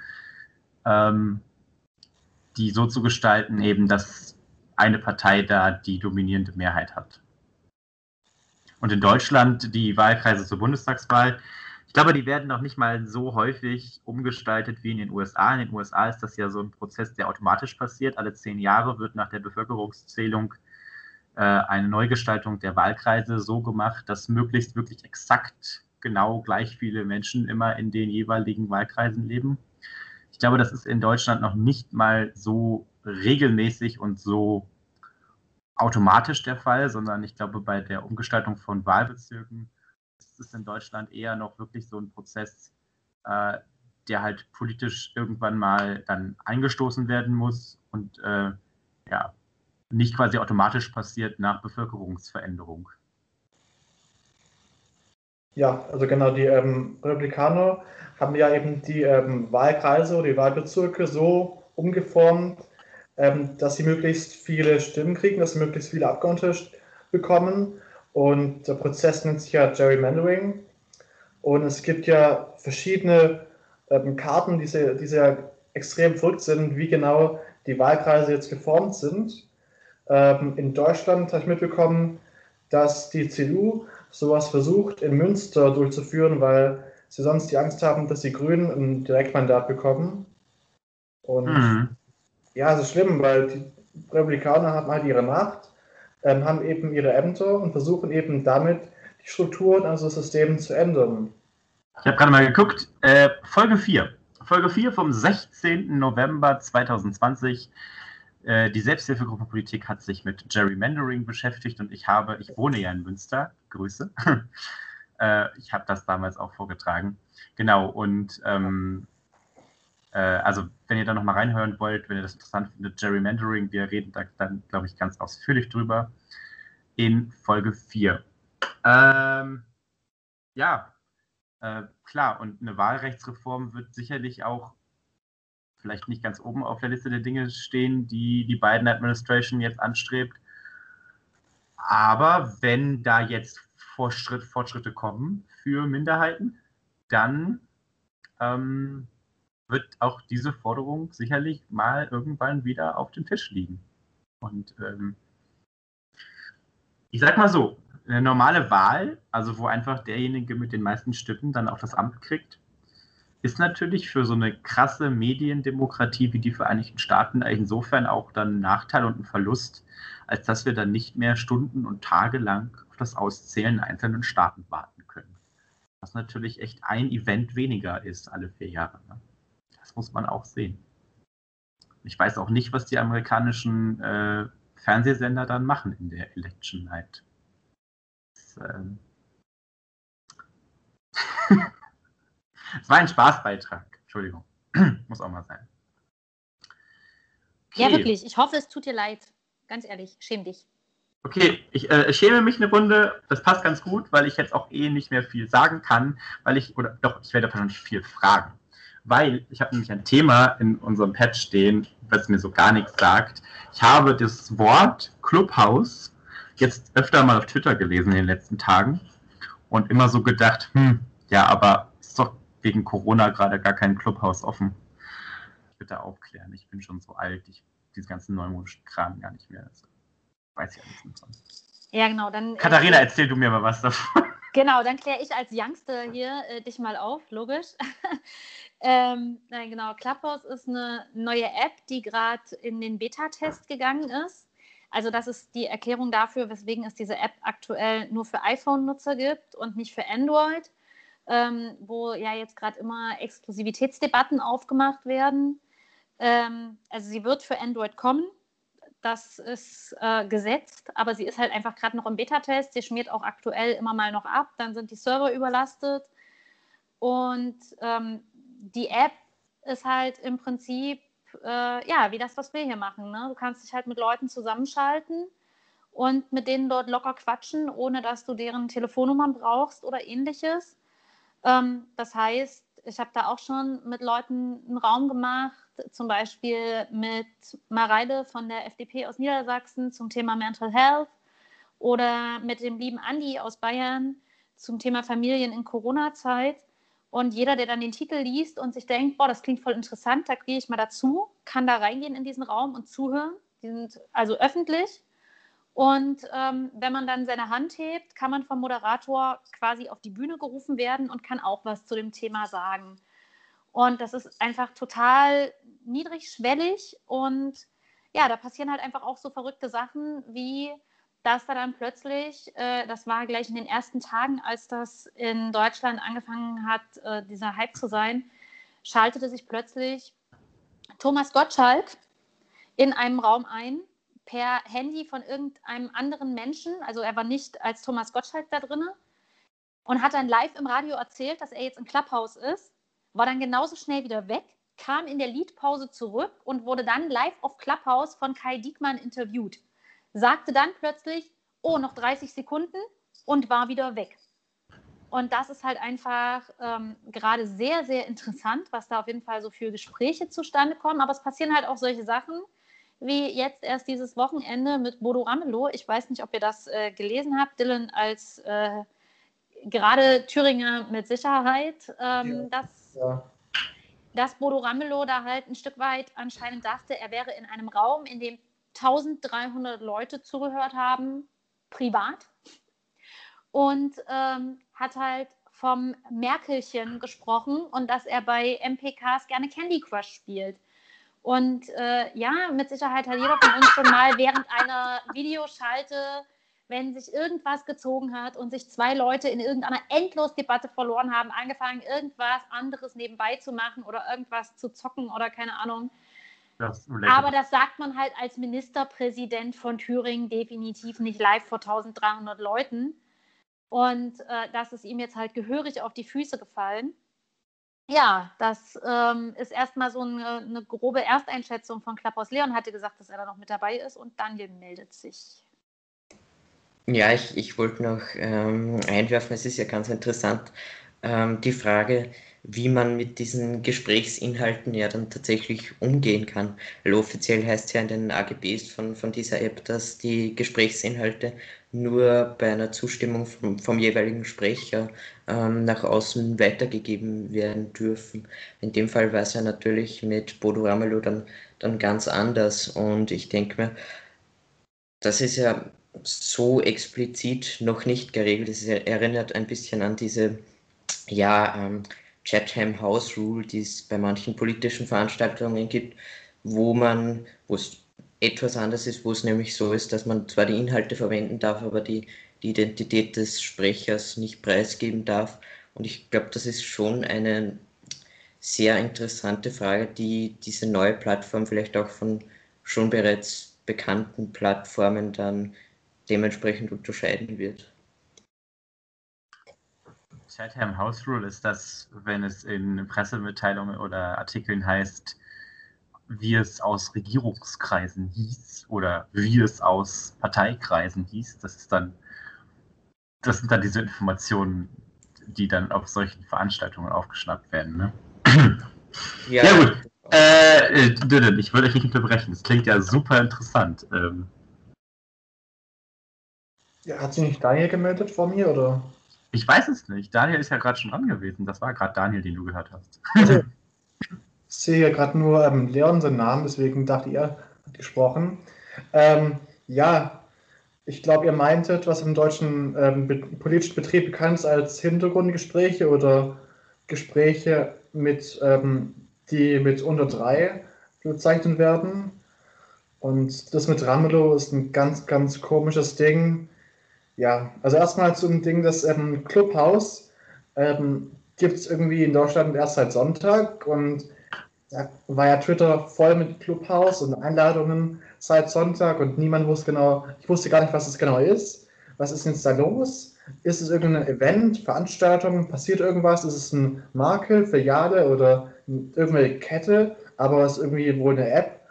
ähm, die so zu gestalten, eben, dass eine Partei da die dominierende Mehrheit hat. Und in Deutschland die Wahlkreise zur Bundestagswahl, ich glaube, die werden noch nicht mal so häufig umgestaltet wie in den USA. In den USA ist das ja so ein Prozess, der automatisch passiert. Alle zehn Jahre wird nach der Bevölkerungszählung äh, eine Neugestaltung der Wahlkreise so gemacht, dass möglichst wirklich exakt genau gleich viele Menschen immer in den jeweiligen Wahlkreisen leben. Ich glaube, das ist in Deutschland noch nicht mal so regelmäßig und so automatisch der Fall, sondern ich glaube, bei der Umgestaltung von Wahlbezirken ist es in Deutschland eher noch wirklich so ein Prozess, äh, der halt politisch irgendwann mal dann eingestoßen werden muss und äh, ja, nicht quasi automatisch passiert nach Bevölkerungsveränderung. Ja, also genau, die ähm, Republikaner haben ja eben die ähm, Wahlkreise oder die Wahlbezirke so umgeformt, ähm, dass sie möglichst viele Stimmen kriegen, dass sie möglichst viele Abgeordnete bekommen. Und der Prozess nennt sich ja Gerrymandering. Und es gibt ja verschiedene ähm, Karten, die sehr, die sehr extrem verrückt sind, wie genau die Wahlkreise jetzt geformt sind. Ähm, in Deutschland habe ich mitbekommen, dass die CDU sowas versucht, in Münster durchzuführen, weil sie sonst die Angst haben, dass die Grünen ein Direktmandat bekommen. Und mhm. Ja, es ist schlimm, weil die Republikaner haben halt ihre Macht, ähm, haben eben ihre Ämter und versuchen eben damit die Strukturen also System zu ändern. Ich habe gerade mal geguckt, äh, Folge 4. Folge 4 vom 16. November 2020. Äh, die Selbsthilfegruppe Politik hat sich mit Gerrymandering beschäftigt und ich habe, ich wohne ja in Münster, Grüße. äh, ich habe das damals auch vorgetragen. Genau, und ähm, äh, also wenn ihr da nochmal reinhören wollt, wenn ihr das interessant findet, Gerrymandering, wir reden da dann, glaube ich, ganz ausführlich drüber in Folge 4. Ähm, ja, äh, klar, und eine Wahlrechtsreform wird sicherlich auch vielleicht nicht ganz oben auf der Liste der Dinge stehen, die die Biden Administration jetzt anstrebt. Aber wenn da jetzt Fortschritt, Fortschritte kommen für Minderheiten, dann ähm, wird auch diese Forderung sicherlich mal irgendwann wieder auf dem Tisch liegen. Und ähm, ich sag mal so, eine normale Wahl, also wo einfach derjenige mit den meisten Stimmen dann auch das Amt kriegt, ist natürlich für so eine krasse Mediendemokratie wie die Vereinigten Staaten insofern auch dann ein Nachteil und ein Verlust, als dass wir dann nicht mehr Stunden und Tage lang auf das Auszählen einzelnen Staaten warten können. Was natürlich echt ein Event weniger ist alle vier Jahre. Ne? Muss man auch sehen. Ich weiß auch nicht, was die amerikanischen äh, Fernsehsender dann machen in der Election Night. Das, ähm Es war ein Spaßbeitrag. Entschuldigung. Muss auch mal sein. Okay. Ja, wirklich. Ich hoffe, es tut dir leid. Ganz ehrlich, schäm dich. Okay, ich äh, schäme mich eine Runde. Das passt ganz gut, weil ich jetzt auch eh nicht mehr viel sagen kann, weil ich, oder doch, ich werde wahrscheinlich viel fragen. Weil ich habe nämlich ein Thema in unserem Pad stehen, was mir so gar nichts sagt. Ich habe das Wort Clubhouse jetzt öfter mal auf Twitter gelesen in den letzten Tagen und immer so gedacht, hm, ja, aber ist doch wegen Corona gerade gar kein Clubhaus offen. Bitte aufklären, ich bin schon so alt, ich diese ganzen neumodischen Kram gar nicht mehr. Also, weiß ich ja nicht. Ja, genau. Dann, äh, Katharina, äh, erzähl du mir mal was davon. Genau, dann kläre ich als Youngster hier äh, dich mal auf, logisch. ähm, nein, genau. Clubhouse ist eine neue App, die gerade in den Beta-Test gegangen ist. Also das ist die Erklärung dafür, weswegen es diese App aktuell nur für iPhone-Nutzer gibt und nicht für Android ähm, wo ja jetzt gerade immer Exklusivitätsdebatten aufgemacht werden. Ähm, also sie wird für Android kommen, das ist äh, gesetzt, aber sie ist halt einfach gerade noch im Beta-Test. Sie schmiert auch aktuell immer mal noch ab, dann sind die Server überlastet. Und ähm, die App ist halt im Prinzip, äh, ja, wie das, was wir hier machen. Ne? Du kannst dich halt mit Leuten zusammenschalten und mit denen dort locker quatschen, ohne dass du deren Telefonnummern brauchst oder ähnliches. Ähm, das heißt, ich habe da auch schon mit Leuten einen Raum gemacht, zum Beispiel mit Mareide von der FDP aus Niedersachsen zum Thema Mental Health oder mit dem lieben Andi aus Bayern zum Thema Familien in Corona-Zeit. Und jeder, der dann den Titel liest und sich denkt, boah, das klingt voll interessant, da gehe ich mal dazu, kann da reingehen in diesen Raum und zuhören. Die sind also öffentlich. Und ähm, wenn man dann seine Hand hebt, kann man vom Moderator quasi auf die Bühne gerufen werden und kann auch was zu dem Thema sagen. Und das ist einfach total niedrigschwellig und ja, da passieren halt einfach auch so verrückte Sachen wie dass da dann plötzlich, äh, das war gleich in den ersten Tagen, als das in Deutschland angefangen hat, äh, dieser Hype zu sein, schaltete sich plötzlich Thomas Gottschalk in einem Raum ein, per Handy von irgendeinem anderen Menschen. Also er war nicht als Thomas Gottschalk da drin und hat dann live im Radio erzählt, dass er jetzt im Clubhouse ist, war dann genauso schnell wieder weg, kam in der Liedpause zurück und wurde dann live auf Clubhouse von Kai Diekmann interviewt sagte dann plötzlich, oh, noch 30 Sekunden und war wieder weg. Und das ist halt einfach ähm, gerade sehr, sehr interessant, was da auf jeden Fall so für Gespräche zustande kommen. Aber es passieren halt auch solche Sachen, wie jetzt erst dieses Wochenende mit Bodo Ramelow. Ich weiß nicht, ob ihr das äh, gelesen habt. Dylan als äh, gerade Thüringer mit Sicherheit, ähm, ja. dass, ja. dass Bodo Ramelow da halt ein Stück weit anscheinend dachte, er wäre in einem Raum, in dem 1300 Leute zugehört haben, privat. Und ähm, hat halt vom Merkelchen gesprochen und dass er bei MPKs gerne Candy Crush spielt. Und äh, ja, mit Sicherheit hat jeder von uns schon mal während einer Videoschalte, wenn sich irgendwas gezogen hat und sich zwei Leute in irgendeiner Endlosdebatte verloren haben, angefangen, irgendwas anderes nebenbei zu machen oder irgendwas zu zocken oder keine Ahnung. Das Aber das sagt man halt als Ministerpräsident von Thüringen definitiv nicht live vor 1300 Leuten. Und äh, das ist ihm jetzt halt gehörig auf die Füße gefallen. Ja, das ähm, ist erstmal so eine, eine, grobe Ersteinschätzung von Klapphaus. Leon hatte gesagt, dass er da noch mit dabei ist und Daniel meldet sich. Ja, ich, ich wollte noch ähm, einwerfen, es ist ja ganz interessant, ähm, die Frage, wie man mit diesen Gesprächsinhalten ja dann tatsächlich umgehen kann. Weil offiziell heißt es ja in den AGBs von, von dieser App, dass die Gesprächsinhalte nur bei einer Zustimmung vom, vom jeweiligen Sprecher ähm, nach außen weitergegeben werden dürfen. In dem Fall war es ja natürlich mit Bodo Ramelow dann, dann ganz anders und ich denke mir, das ist ja so explizit noch nicht geregelt. Es erinnert ein bisschen an diese ja, ähm, Chatham House Rule, die es bei manchen politischen Veranstaltungen gibt, wo man, wo es etwas anders ist, wo es nämlich so ist, dass man zwar die Inhalte verwenden darf, aber die, die Identität des Sprechers nicht preisgeben darf. Und ich glaube, das ist schon eine sehr interessante Frage, die diese neue Plattform vielleicht auch von schon bereits bekannten Plattformen dann dementsprechend unterscheiden wird. Chatham House Rule ist das, wenn es in Pressemitteilungen oder Artikeln heißt, wie es aus Regierungskreisen hieß oder wie es aus Parteikreisen hieß. Das ist dann, das sind dann diese Informationen, die dann auf solchen Veranstaltungen aufgeschnappt werden. Ne? Ja, ja gut. Äh, Dylan, ich würde euch nicht unterbrechen. Das klingt ja super interessant. Ähm, ja, hat sich nicht Daniel gemeldet vor mir oder? Ich weiß es nicht. Daniel ist ja gerade schon dran gewesen. Das war gerade Daniel, den du gehört hast. Ich sehe gerade nur ähm, Leon seinen Namen, deswegen dachte ihr, hat gesprochen. Ähm, ja, ich glaube, ihr meintet, was im deutschen ähm, be politischen Betrieb bekannt ist als Hintergrundgespräche oder Gespräche mit, ähm, die mit unter drei bezeichnet werden. Und das mit Ramelow ist ein ganz, ganz komisches Ding. Ja, also erstmal zum Ding des ähm, Clubhouse. Ähm, Gibt es irgendwie in Deutschland erst seit Sonntag und da war ja Twitter voll mit Clubhouse und Einladungen seit Sonntag und niemand wusste genau, ich wusste gar nicht, was es genau ist. Was ist jetzt da los? Ist es irgendein Event, Veranstaltung, passiert irgendwas? Ist es ein Marke, Filiale oder irgendeine Kette? Aber es ist irgendwie wohl eine App,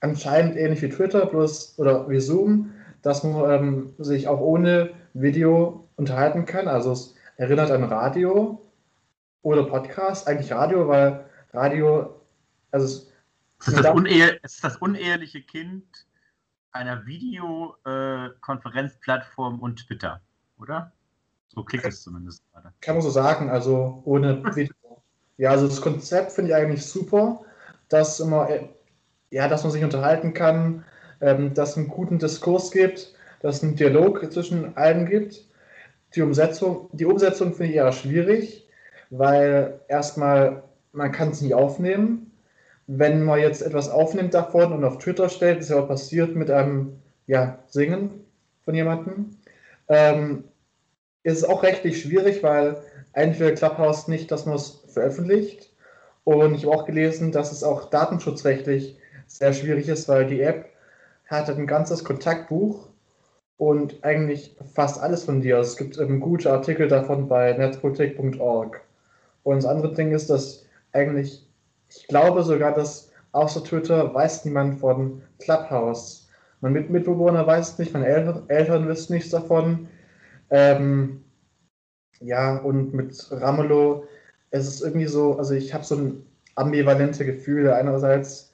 anscheinend ähnlich wie Twitter, bloß oder wie Zoom, dass man ähm, sich auch ohne Video unterhalten kann. Also es erinnert an Radio oder Podcast, eigentlich Radio, weil Radio, also es, ist, das unehe, es ist das uneheliche Kind einer Videokonferenzplattform äh, und Twitter, oder? So klingt es zumindest gerade. Kann man so sagen, also ohne Video. Ja, also das Konzept finde ich eigentlich super, dass immer, ja, dass man sich unterhalten kann, ähm, dass es einen guten Diskurs gibt, dass es einen Dialog zwischen allen gibt. Die Umsetzung, die Umsetzung finde ich eher schwierig, weil erstmal man kann es nicht aufnehmen. Wenn man jetzt etwas aufnimmt davon und auf Twitter stellt, ist ja auch passiert mit einem ja, Singen von jemandem, ähm, ist es auch rechtlich schwierig, weil entweder Clubhouse nicht, dass man es veröffentlicht. Und ich habe auch gelesen, dass es auch datenschutzrechtlich sehr schwierig ist, weil die App hat ein ganzes Kontaktbuch und eigentlich fast alles von dir. Es gibt eben gute Artikel davon bei netzpolitik.org. Und das andere Ding ist, dass eigentlich, ich glaube sogar, dass außer Twitter weiß niemand von Clubhouse. Mein Mitbewohner weiß es nicht, meine Eltern, Eltern wissen nichts davon. Ähm, ja, und mit Ramelow, es ist irgendwie so, also ich habe so ein ambivalente Gefühl. Einerseits,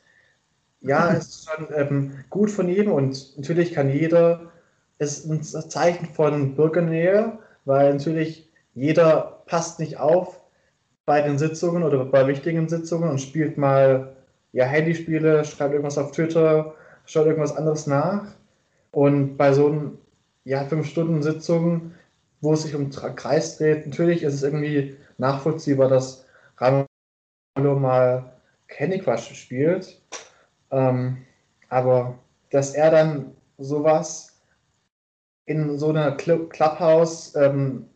ja, es ist schon ähm, gut von ihm und natürlich kann jeder, es ist ein Zeichen von Bürgernähe, weil natürlich jeder passt nicht auf bei den Sitzungen oder bei wichtigen Sitzungen und spielt mal ja, Handyspiele, schreibt irgendwas auf Twitter, schaut irgendwas anderes nach. Und bei so einem ja, fünf Stunden Sitzung, wo es sich um Kreis dreht, natürlich ist es irgendwie nachvollziehbar, dass Ramelow mal Candy Crush spielt. Ähm, aber dass er dann sowas in so einer Clubhouse ähm,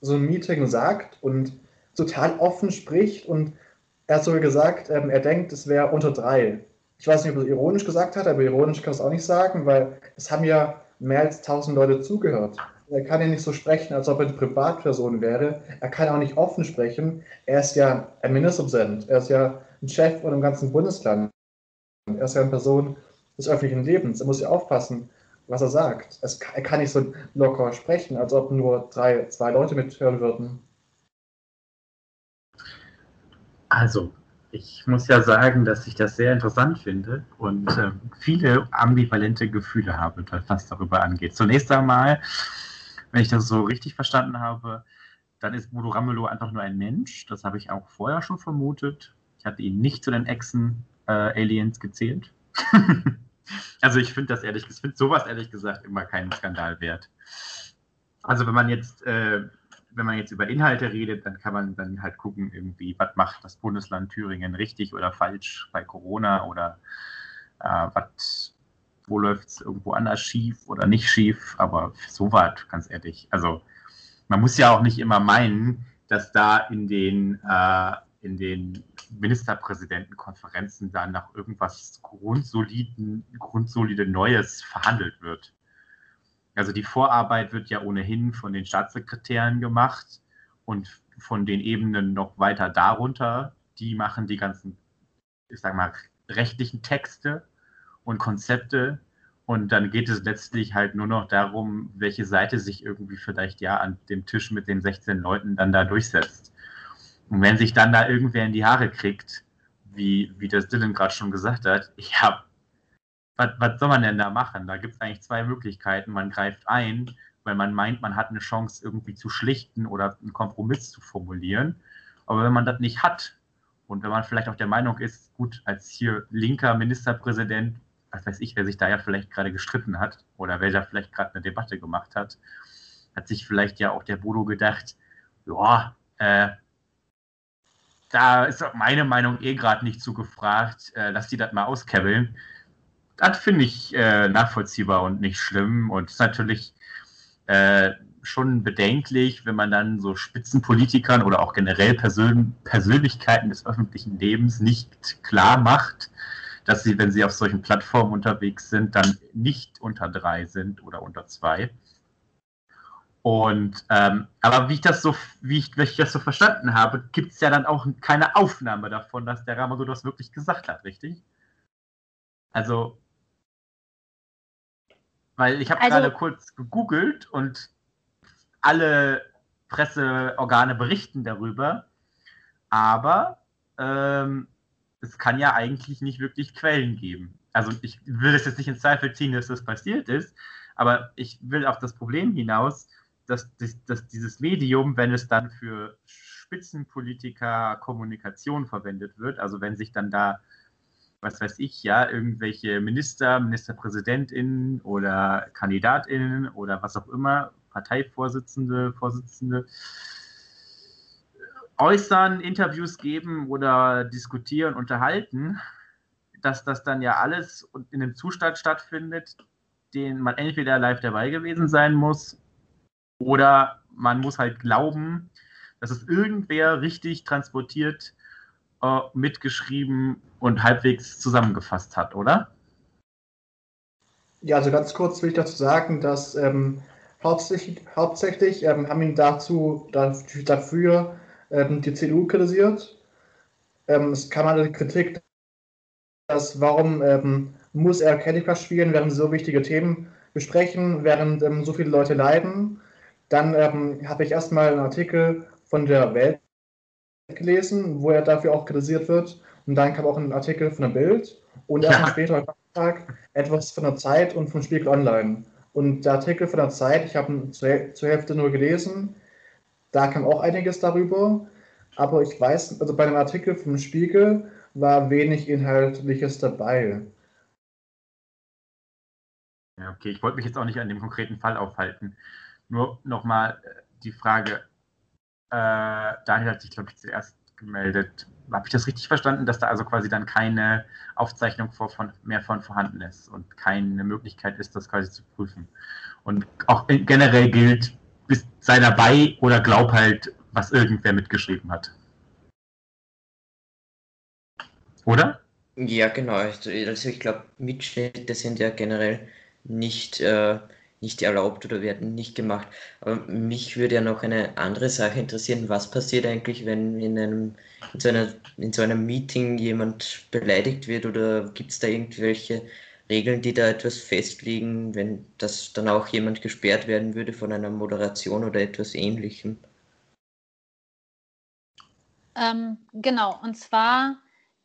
so ein Meeting sagt und total offen spricht und er hat sogar gesagt, ähm, er denkt, es wäre unter drei. Ich weiß nicht, ob er ironisch gesagt hat, aber ironisch kann es auch nicht sagen, weil es haben ja mehr als tausend Leute zugehört. Er kann ja nicht so sprechen, als ob er eine Privatperson wäre. Er kann auch nicht offen sprechen. Er ist ja ein Ministerpräsident. Er ist ja ein Chef von einem ganzen Bundesland. Er ist ja eine Person des öffentlichen Lebens. Er muss ja aufpassen, was er sagt. Er kann nicht so locker sprechen, als ob nur drei, zwei Leute mithören würden. Also, ich muss ja sagen, dass ich das sehr interessant finde und äh, viele ambivalente Gefühle habe, was darüber angeht. Zunächst einmal, wenn ich das so richtig verstanden habe, dann ist Bodo Ramelow einfach nur ein Mensch. Das habe ich auch vorher schon vermutet. Ich hatte ihn nicht zu den Echsen-Aliens äh, gezählt. also ich finde das ehrlich, ich finde sowas ehrlich gesagt immer keinen Skandal wert. Also wenn man jetzt äh, wenn man jetzt über Inhalte redet, dann kann man dann halt gucken, irgendwie, was macht das Bundesland Thüringen richtig oder falsch bei Corona oder äh, was, wo läuft es irgendwo anders schief oder nicht schief, aber so was, ganz ehrlich. Also man muss ja auch nicht immer meinen, dass da in den, äh, in den Ministerpräsidentenkonferenzen dann nach irgendwas grundsoliden, grundsolide Neues verhandelt wird. Also die Vorarbeit wird ja ohnehin von den Staatssekretären gemacht und von den Ebenen noch weiter darunter. Die machen die ganzen, ich sag mal, rechtlichen Texte und Konzepte. Und dann geht es letztlich halt nur noch darum, welche Seite sich irgendwie vielleicht ja an dem Tisch mit den 16 Leuten dann da durchsetzt. Und wenn sich dann da irgendwer in die Haare kriegt, wie, wie das Dylan gerade schon gesagt hat, ich habe was, was soll man denn da machen? Da gibt es eigentlich zwei Möglichkeiten. Man greift ein, weil man meint, man hat eine Chance irgendwie zu schlichten oder einen Kompromiss zu formulieren. Aber wenn man das nicht hat und wenn man vielleicht auch der Meinung ist, gut, als hier linker Ministerpräsident, was weiß ich, wer sich da ja vielleicht gerade gestritten hat oder wer da vielleicht gerade eine Debatte gemacht hat, hat sich vielleicht ja auch der Bodo gedacht, ja, äh, da ist meine Meinung eh gerade nicht zu gefragt, äh, lass die das mal auskebbeln das finde ich äh, nachvollziehbar und nicht schlimm. Und ist natürlich äh, schon bedenklich, wenn man dann so Spitzenpolitikern oder auch generell Persön Persönlichkeiten des öffentlichen Lebens nicht klar macht, dass sie, wenn sie auf solchen Plattformen unterwegs sind, dann nicht unter drei sind oder unter zwei. Und ähm, aber wie ich das so, wie ich, wie ich das so verstanden habe, gibt es ja dann auch keine Aufnahme davon, dass der Ramadan das wirklich gesagt hat, richtig? Also weil ich habe also, gerade kurz gegoogelt und alle Presseorgane berichten darüber, aber ähm, es kann ja eigentlich nicht wirklich Quellen geben. Also ich will das jetzt nicht in Zweifel ziehen, dass das passiert ist, aber ich will auf das Problem hinaus, dass, dass dieses Medium, wenn es dann für Spitzenpolitiker Kommunikation verwendet wird, also wenn sich dann da was weiß ich, ja, irgendwelche Minister, Ministerpräsidentinnen oder Kandidatinnen oder was auch immer, Parteivorsitzende, Vorsitzende, äußern, Interviews geben oder diskutieren, unterhalten, dass das dann ja alles in einem Zustand stattfindet, den man entweder live dabei gewesen sein muss oder man muss halt glauben, dass es irgendwer richtig transportiert, äh, mitgeschrieben und halbwegs zusammengefasst hat, oder? Ja, also ganz kurz will ich dazu sagen, dass ähm, hauptsächlich, hauptsächlich ähm, haben ihn dazu, dafür ähm, die CDU kritisiert. Ähm, es kam eine Kritik, dass warum ähm, muss er Candy Crush spielen, während so wichtige Themen besprechen, während ähm, so viele Leute leiden. Dann habe ich erstmal einen Artikel von der Welt gelesen, wo er dafür auch kritisiert wird. Und dann kam auch ein Artikel von der Bild und erst ja. später Tag etwas von der Zeit und vom Spiegel Online. Und der Artikel von der Zeit, ich habe ihn zur, zur Hälfte nur gelesen, da kam auch einiges darüber. Aber ich weiß, also bei dem Artikel vom Spiegel war wenig Inhaltliches dabei. Ja, okay, ich wollte mich jetzt auch nicht an dem konkreten Fall aufhalten. Nur nochmal äh, die Frage, äh, Daniel hat sich, glaube ich, zuerst gemeldet. Habe ich das richtig verstanden, dass da also quasi dann keine Aufzeichnung vor, von, mehr von vorhanden ist und keine Möglichkeit ist, das quasi zu prüfen? Und auch generell gilt, bist, sei dabei oder glaub halt, was irgendwer mitgeschrieben hat. Oder? Ja, genau. Also ich glaube, Mitschnitte sind ja generell nicht, äh, nicht erlaubt oder werden nicht gemacht. Aber mich würde ja noch eine andere Sache interessieren. Was passiert eigentlich, wenn in, einem, in, so, einer, in so einem Meeting jemand beleidigt wird oder gibt es da irgendwelche Regeln, die da etwas festlegen, wenn das dann auch jemand gesperrt werden würde von einer Moderation oder etwas ähnlichem? Ähm, genau, und zwar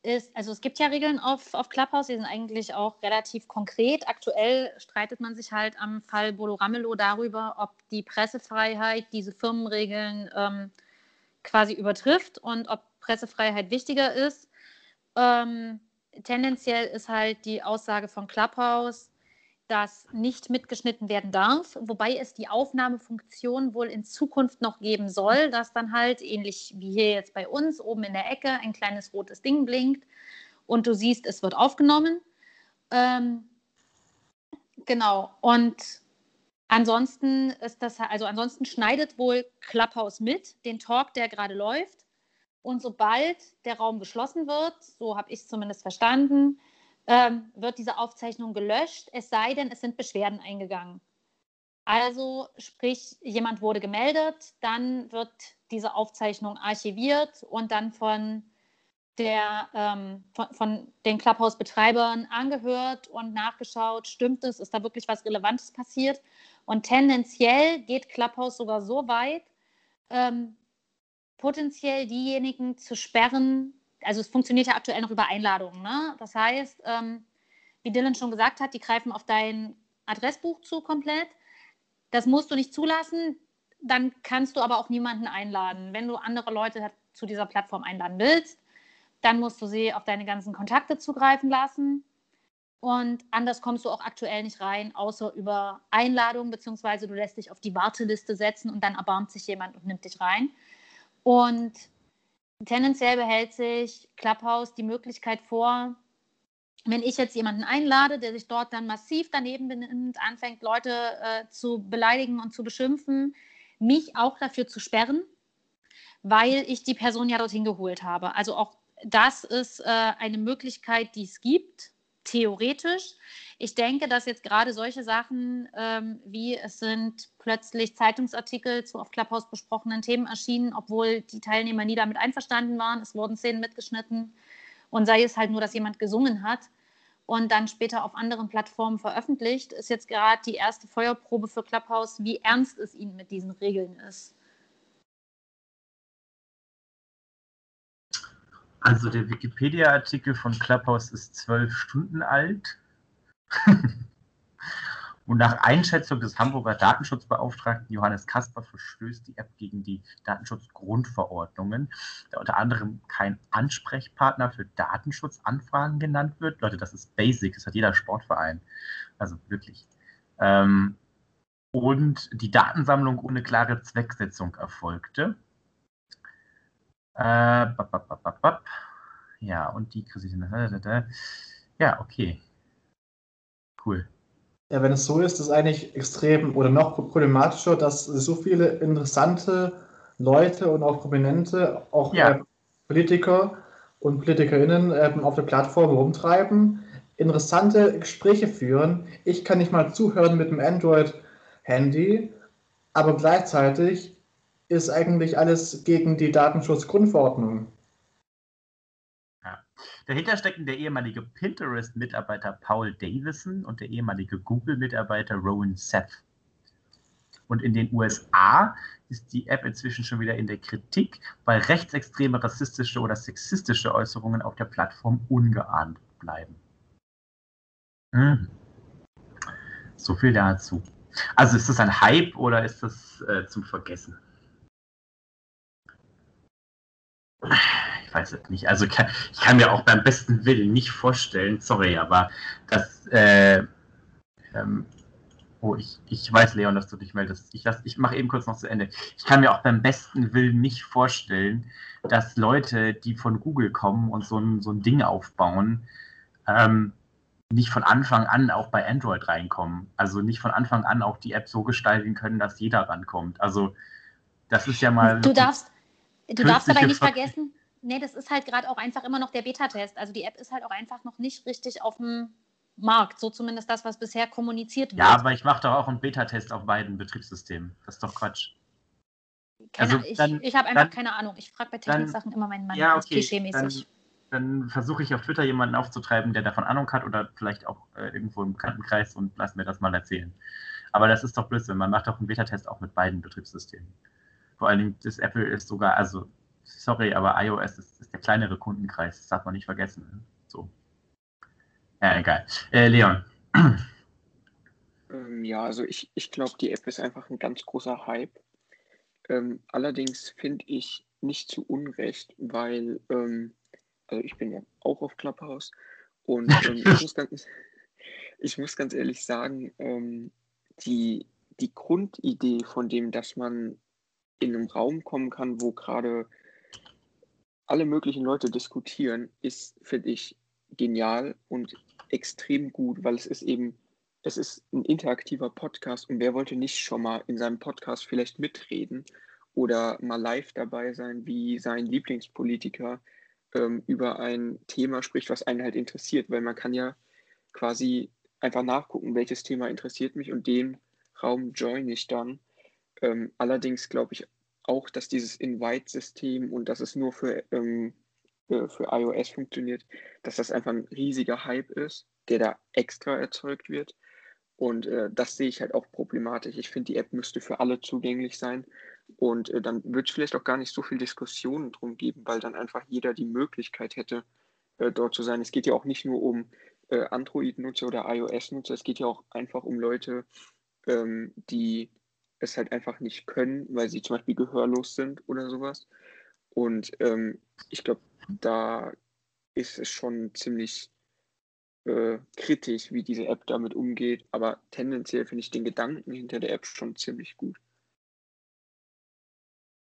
ist, also es gibt ja Regeln auf, auf Clubhouse, die sind eigentlich auch relativ konkret. Aktuell streitet man sich halt am Fall Bolo Ramelow darüber, ob die Pressefreiheit diese Firmenregeln ähm, quasi übertrifft und ob Pressefreiheit wichtiger ist. Ähm, tendenziell ist halt die Aussage von Clubhouse, dass nicht mitgeschnitten werden darf, wobei es die Aufnahmefunktion wohl in Zukunft noch geben soll, dass dann halt ähnlich wie hier jetzt bei uns oben in der Ecke ein kleines rotes Ding blinkt und du siehst, es wird aufgenommen. Ähm, genau. Und ansonsten ist das also ansonsten schneidet wohl Clubhouse mit den Talk, der gerade läuft und sobald der Raum geschlossen wird, so habe ich es zumindest verstanden, ähm, wird diese Aufzeichnung gelöscht, es sei denn, es sind Beschwerden eingegangen. Also sprich, jemand wurde gemeldet, dann wird diese Aufzeichnung archiviert und dann von, der, ähm, von, von den Clubhouse-Betreibern angehört und nachgeschaut, stimmt es, ist da wirklich was Relevantes passiert. Und tendenziell geht Clubhouse sogar so weit, ähm, potenziell diejenigen zu sperren. Also es funktioniert ja aktuell noch über Einladungen. Ne? Das heißt, ähm, wie Dylan schon gesagt hat, die greifen auf dein Adressbuch zu komplett. Das musst du nicht zulassen. Dann kannst du aber auch niemanden einladen. Wenn du andere Leute zu dieser Plattform einladen willst, dann musst du sie auf deine ganzen Kontakte zugreifen lassen. Und anders kommst du auch aktuell nicht rein, außer über Einladung, beziehungsweise du lässt dich auf die Warteliste setzen und dann erbarmt sich jemand und nimmt dich rein. Und tendenziell behält sich Clubhouse die Möglichkeit vor, wenn ich jetzt jemanden einlade, der sich dort dann massiv daneben benimmt, anfängt, Leute äh, zu beleidigen und zu beschimpfen, mich auch dafür zu sperren, weil ich die Person ja dorthin geholt habe. Also auch das ist äh, eine Möglichkeit, die es gibt, theoretisch. Ich denke, dass jetzt gerade solche Sachen ähm, wie es sind plötzlich Zeitungsartikel zu auf Clubhouse besprochenen Themen erschienen, obwohl die Teilnehmer nie damit einverstanden waren. Es wurden Szenen mitgeschnitten und sei es halt nur, dass jemand gesungen hat und dann später auf anderen Plattformen veröffentlicht, ist jetzt gerade die erste Feuerprobe für Clubhouse, wie ernst es ihnen mit diesen Regeln ist. Also der Wikipedia-Artikel von Clubhouse ist zwölf Stunden alt. Und nach Einschätzung des Hamburger Datenschutzbeauftragten Johannes Kasper verstößt die App gegen die Datenschutzgrundverordnungen, da unter anderem kein Ansprechpartner für Datenschutzanfragen genannt wird. Leute, das ist basic, das hat jeder Sportverein. Also wirklich. Ähm, und die Datensammlung ohne klare Zwecksetzung erfolgte. Äh, bap, bap, bap, ja, und die Ja, okay. Cool. Ja, wenn es so ist, ist eigentlich extrem oder noch problematischer, dass so viele interessante Leute und auch Prominente, auch ja. äh, Politiker und PolitikerInnen äh, auf der Plattform rumtreiben, interessante Gespräche führen. Ich kann nicht mal zuhören mit dem Android-Handy, aber gleichzeitig ist eigentlich alles gegen die Datenschutzgrundverordnung. Dahinter stecken der ehemalige Pinterest-Mitarbeiter Paul Davison und der ehemalige Google-Mitarbeiter Rowan Seth. Und in den USA ist die App inzwischen schon wieder in der Kritik, weil rechtsextreme, rassistische oder sexistische Äußerungen auf der Plattform ungeahnt bleiben. Hm. So viel dazu. Also ist das ein Hype oder ist das äh, zum Vergessen? Ich weiß es nicht. Also kann, ich kann mir auch beim besten Willen nicht vorstellen, sorry, aber das, äh, ähm, oh, ich, ich weiß, Leon, dass du dich meldest. Ich, ich mache eben kurz noch zu Ende. Ich kann mir auch beim besten Willen nicht vorstellen, dass Leute, die von Google kommen und so ein, so ein Ding aufbauen, ähm, nicht von Anfang an auch bei Android reinkommen. Also nicht von Anfang an auch die App so gestalten können, dass jeder rankommt. Also das ist ja mal. Du darfst, Du darfst aber nicht vergessen, nee, das ist halt gerade auch einfach immer noch der Beta-Test. Also die App ist halt auch einfach noch nicht richtig auf dem Markt. So zumindest das, was bisher kommuniziert wird. Ja, aber ich mache doch auch einen Beta-Test auf beiden Betriebssystemen. Das ist doch Quatsch. Keine, also, ich ich habe einfach dann, keine Ahnung. Ich frage bei Technik-Sachen immer meinen Mann, ja, okay, klischee-mäßig. Dann, dann versuche ich auf Twitter jemanden aufzutreiben, der davon Ahnung hat oder vielleicht auch äh, irgendwo im Bekanntenkreis und lass mir das mal erzählen. Aber das ist doch Blödsinn. Man macht doch einen Beta-Test auch mit beiden Betriebssystemen. Vor allem das Apple ist sogar, also sorry, aber iOS ist, ist der kleinere Kundenkreis, das darf man nicht vergessen. Ne? So. Ja, egal. Äh, Leon. Ähm, ja, also ich, ich glaube, die App ist einfach ein ganz großer Hype. Ähm, allerdings finde ich nicht zu Unrecht, weil ähm, also ich bin ja auch auf Clubhouse und ähm, ich, muss ganz, ich muss ganz ehrlich sagen, ähm, die, die Grundidee von dem, dass man in einen Raum kommen kann, wo gerade alle möglichen Leute diskutieren, ist, finde ich, genial und extrem gut, weil es ist eben, es ist ein interaktiver Podcast und wer wollte nicht schon mal in seinem Podcast vielleicht mitreden oder mal live dabei sein, wie sein Lieblingspolitiker ähm, über ein Thema spricht, was einen halt interessiert, weil man kann ja quasi einfach nachgucken, welches Thema interessiert mich und den Raum join ich dann. Ähm, allerdings glaube ich auch, dass dieses Invite-System und dass es nur für, ähm, für, iOS funktioniert, dass das einfach ein riesiger Hype ist, der da extra erzeugt wird. Und äh, das sehe ich halt auch problematisch. Ich finde, die App müsste für alle zugänglich sein. Und äh, dann wird es vielleicht auch gar nicht so viel Diskussionen drum geben, weil dann einfach jeder die Möglichkeit hätte, äh, dort zu sein. Es geht ja auch nicht nur um äh, Android-Nutzer oder iOS-Nutzer, es geht ja auch einfach um Leute, ähm, die es halt einfach nicht können, weil sie zum Beispiel gehörlos sind oder sowas. Und ähm, ich glaube, da ist es schon ziemlich äh, kritisch, wie diese App damit umgeht. Aber tendenziell finde ich den Gedanken hinter der App schon ziemlich gut.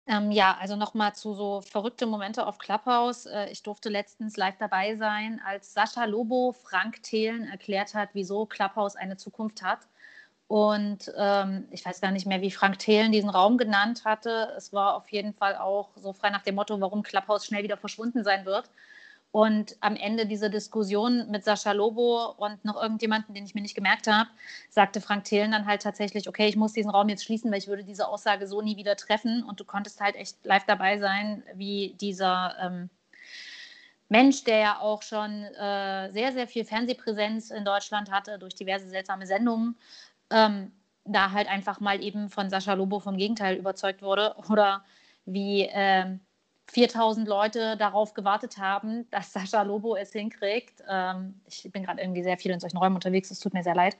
Ähm, ja, also nochmal zu so verrückte Momente auf Clubhouse. Äh, ich durfte letztens live dabei sein, als Sascha Lobo Frank Thelen erklärt hat, wieso Clubhouse eine Zukunft hat. Und ähm, ich weiß gar nicht mehr, wie Frank Thelen diesen Raum genannt hatte. Es war auf jeden Fall auch so frei nach dem Motto, warum Clubhouse schnell wieder verschwunden sein wird. Und am Ende dieser Diskussion mit Sascha Lobo und noch irgendjemanden, den ich mir nicht gemerkt habe, sagte Frank Thelen dann halt tatsächlich, okay, ich muss diesen Raum jetzt schließen, weil ich würde diese Aussage so nie wieder treffen. Und du konntest halt echt live dabei sein, wie dieser ähm, Mensch, der ja auch schon äh, sehr, sehr viel Fernsehpräsenz in Deutschland hatte durch diverse seltsame Sendungen, ähm, da halt einfach mal eben von Sascha Lobo vom Gegenteil überzeugt wurde oder wie ähm, 4000 Leute darauf gewartet haben, dass Sascha Lobo es hinkriegt. Ähm, ich bin gerade irgendwie sehr viel in solchen Räumen unterwegs, es tut mir sehr leid.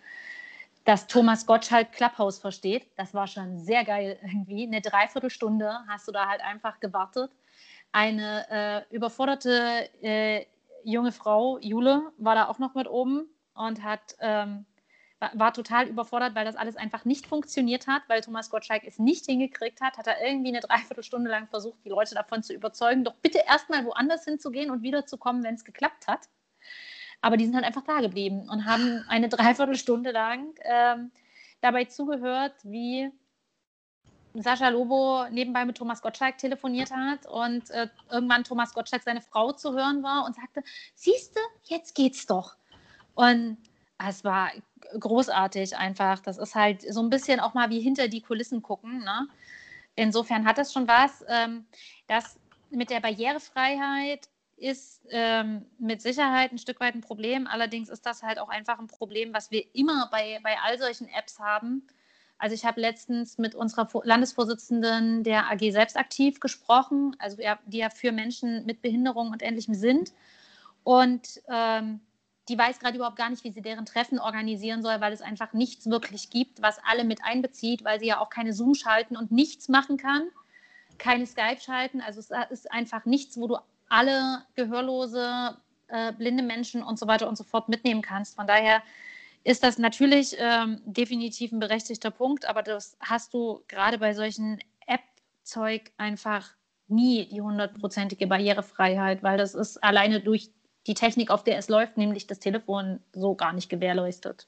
dass Thomas Gottschalk Clubhouse versteht. Das war schon sehr geil irgendwie. Eine Dreiviertelstunde hast du da halt einfach gewartet. Eine äh, überforderte äh, junge Frau, Jule, war da auch noch mit oben und hat, ähm, war, total überfordert, weil das alles einfach nicht funktioniert hat, weil Thomas Gottschalk es nicht hingekriegt hat, hat er irgendwie eine Dreiviertelstunde lang versucht, die Leute davon zu überzeugen, doch bitte erstmal woanders hinzugehen und wiederzukommen, wenn es geklappt hat. Aber die sind halt einfach da geblieben und haben eine Dreiviertelstunde lang ähm, dabei zugehört, wie Sascha Lobo nebenbei mit Thomas Gottschalk telefoniert hat und äh, irgendwann Thomas Gottschalk seine Frau zu hören war und sagte, siehste, jetzt geht's doch. Und es war großartig einfach. Das ist halt so ein bisschen auch mal wie hinter die Kulissen gucken. Ne? Insofern hat das schon was. Ähm, das mit der Barrierefreiheit ist ähm, mit Sicherheit ein Stück weit ein Problem. Allerdings ist das halt auch einfach ein Problem, was wir immer bei, bei all solchen Apps haben. Also ich habe letztens mit unserer Landesvorsitzenden der AG Selbstaktiv gesprochen, also die ja für Menschen mit Behinderung und Ähnlichem sind. Und ähm, die weiß gerade überhaupt gar nicht, wie sie deren Treffen organisieren soll, weil es einfach nichts wirklich gibt, was alle mit einbezieht, weil sie ja auch keine Zoom schalten und nichts machen kann, keine Skype schalten. Also es ist einfach nichts, wo du alle gehörlose, äh, blinde Menschen und so weiter und so fort mitnehmen kannst. Von daher ist das natürlich ähm, definitiv ein berechtigter Punkt, aber das hast du gerade bei solchen App-Zeug einfach nie die hundertprozentige Barrierefreiheit, weil das ist alleine durch die Technik, auf der es läuft, nämlich das Telefon, so gar nicht gewährleistet.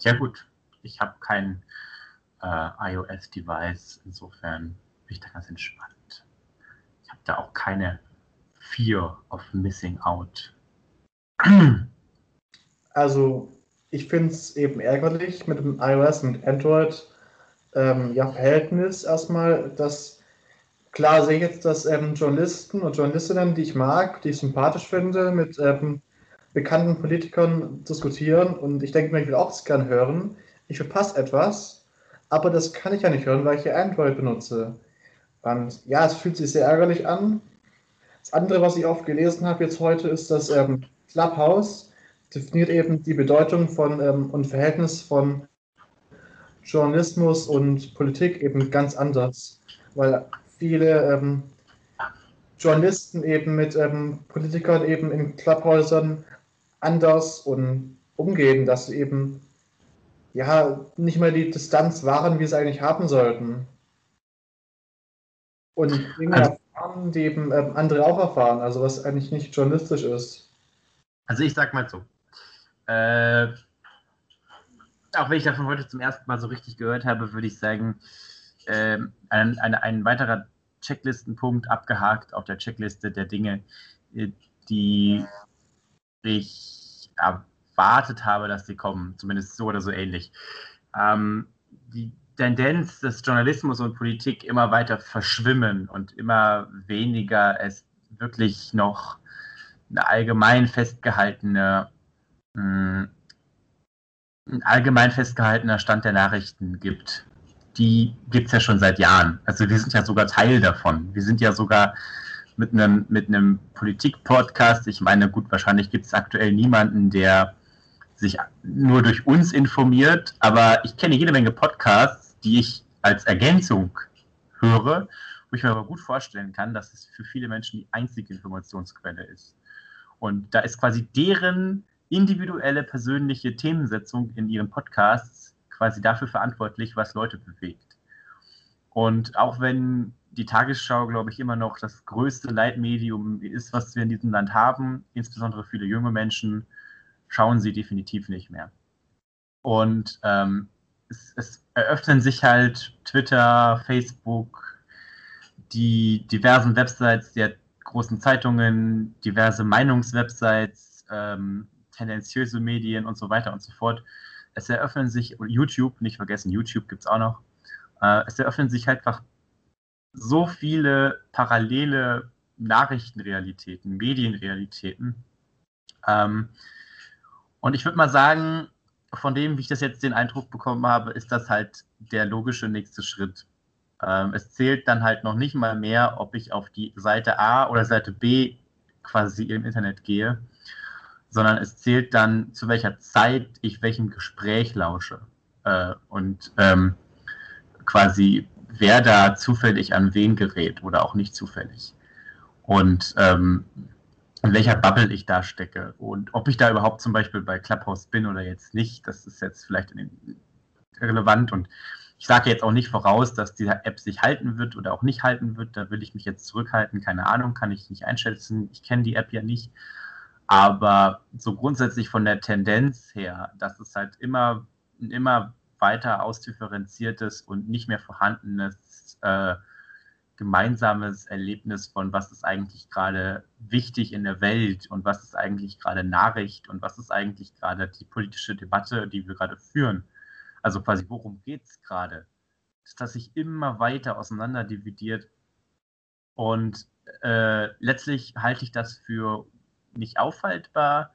Ja gut, ich habe kein äh, iOS-Device. Insofern bin ich da ganz entspannt. Ich habe da auch keine Fear of Missing Out. Also, ich finde es eben ärgerlich mit dem iOS und Android ähm, ja, Verhältnis erstmal, dass klar sehe ich jetzt, dass ähm, Journalisten und Journalistinnen, die ich mag, die ich sympathisch finde, mit ähm, bekannten Politikern diskutieren und ich denke mir, ich will auch das gerne hören. Ich verpasse etwas, aber das kann ich ja nicht hören, weil ich ja Android benutze. Und ja, es fühlt sich sehr ärgerlich an. Das andere, was ich oft gelesen habe jetzt heute, ist, dass ähm, Clubhouse definiert eben die Bedeutung von ähm, und Verhältnis von Journalismus und Politik eben ganz anders, weil viele ähm, Journalisten eben mit ähm, Politikern eben in Clubhäusern anders und umgehen, dass sie eben ja, nicht mal die Distanz wahren, wie sie eigentlich haben sollten. Und Dinge also, erfahren, die eben ähm, andere auch erfahren, also was eigentlich nicht journalistisch ist. Also ich sag mal so, äh, auch wenn ich davon heute zum ersten Mal so richtig gehört habe, würde ich sagen, äh, ein, ein, ein weiterer Checklistenpunkt abgehakt auf der Checkliste der Dinge, äh, die ich erwartet habe, dass sie kommen, zumindest so oder so ähnlich. Ähm, die Tendenz, dass Journalismus und Politik immer weiter verschwimmen und immer weniger es wirklich noch eine allgemein festgehaltene, mh, hm, ein allgemein festgehaltener Stand der Nachrichten gibt. Die gibt es ja schon seit Jahren. Also wir sind ja sogar Teil davon. Wir sind ja sogar mit einem, mit einem Politik-Podcast. Ich meine, gut, wahrscheinlich gibt es aktuell niemanden, der sich nur durch uns informiert, aber ich kenne jede Menge Podcasts, die ich als Ergänzung höre, wo ich mir aber gut vorstellen kann, dass es für viele Menschen die einzige Informationsquelle ist. Und da ist quasi deren individuelle persönliche Themensetzung in ihren Podcasts quasi dafür verantwortlich, was Leute bewegt. Und auch wenn die Tagesschau, glaube ich, immer noch das größte Leitmedium ist, was wir in diesem Land haben, insbesondere viele junge Menschen, schauen sie definitiv nicht mehr. Und ähm, es, es, eröffnen sich halt Twitter, Facebook, die diversen Websites der großen Zeitungen, diverse Meinungswebsites, ähm, tendenziöse Medien und so weiter und so fort. Es eröffnen sich, YouTube, nicht vergessen, YouTube gibt es auch noch, äh, es eröffnen sich halt einfach so viele parallele Nachrichtenrealitäten, Medienrealitäten, ähm, und ich würde mal sagen, von dem, wie ich das jetzt den Eindruck bekommen habe, ist das halt der logische nächste Schritt. Ähm, es zählt dann halt noch nicht mal mehr, ob ich auf die Seite A oder Seite B quasi im Internet gehe. Sondern es zählt dann, zu welcher Zeit ich welchem Gespräch lausche. Äh, und ähm, quasi, wer da zufällig an wen gerät oder auch nicht zufällig. Und ähm, in welcher Bubble ich da stecke. Und ob ich da überhaupt zum Beispiel bei Clubhouse bin oder jetzt nicht, das ist jetzt vielleicht relevant. Und ich sage jetzt auch nicht voraus, dass diese App sich halten wird oder auch nicht halten wird. Da will ich mich jetzt zurückhalten. Keine Ahnung, kann ich nicht einschätzen. Ich kenne die App ja nicht. Aber so grundsätzlich von der Tendenz her, dass es halt immer, immer weiter ausdifferenziertes und nicht mehr vorhandenes äh, gemeinsames Erlebnis von, was ist eigentlich gerade wichtig in der Welt und was ist eigentlich gerade Nachricht und was ist eigentlich gerade die politische Debatte, die wir gerade führen. Also quasi, worum geht es gerade? Dass sich immer weiter auseinander dividiert. Und äh, letztlich halte ich das für nicht aufhaltbar,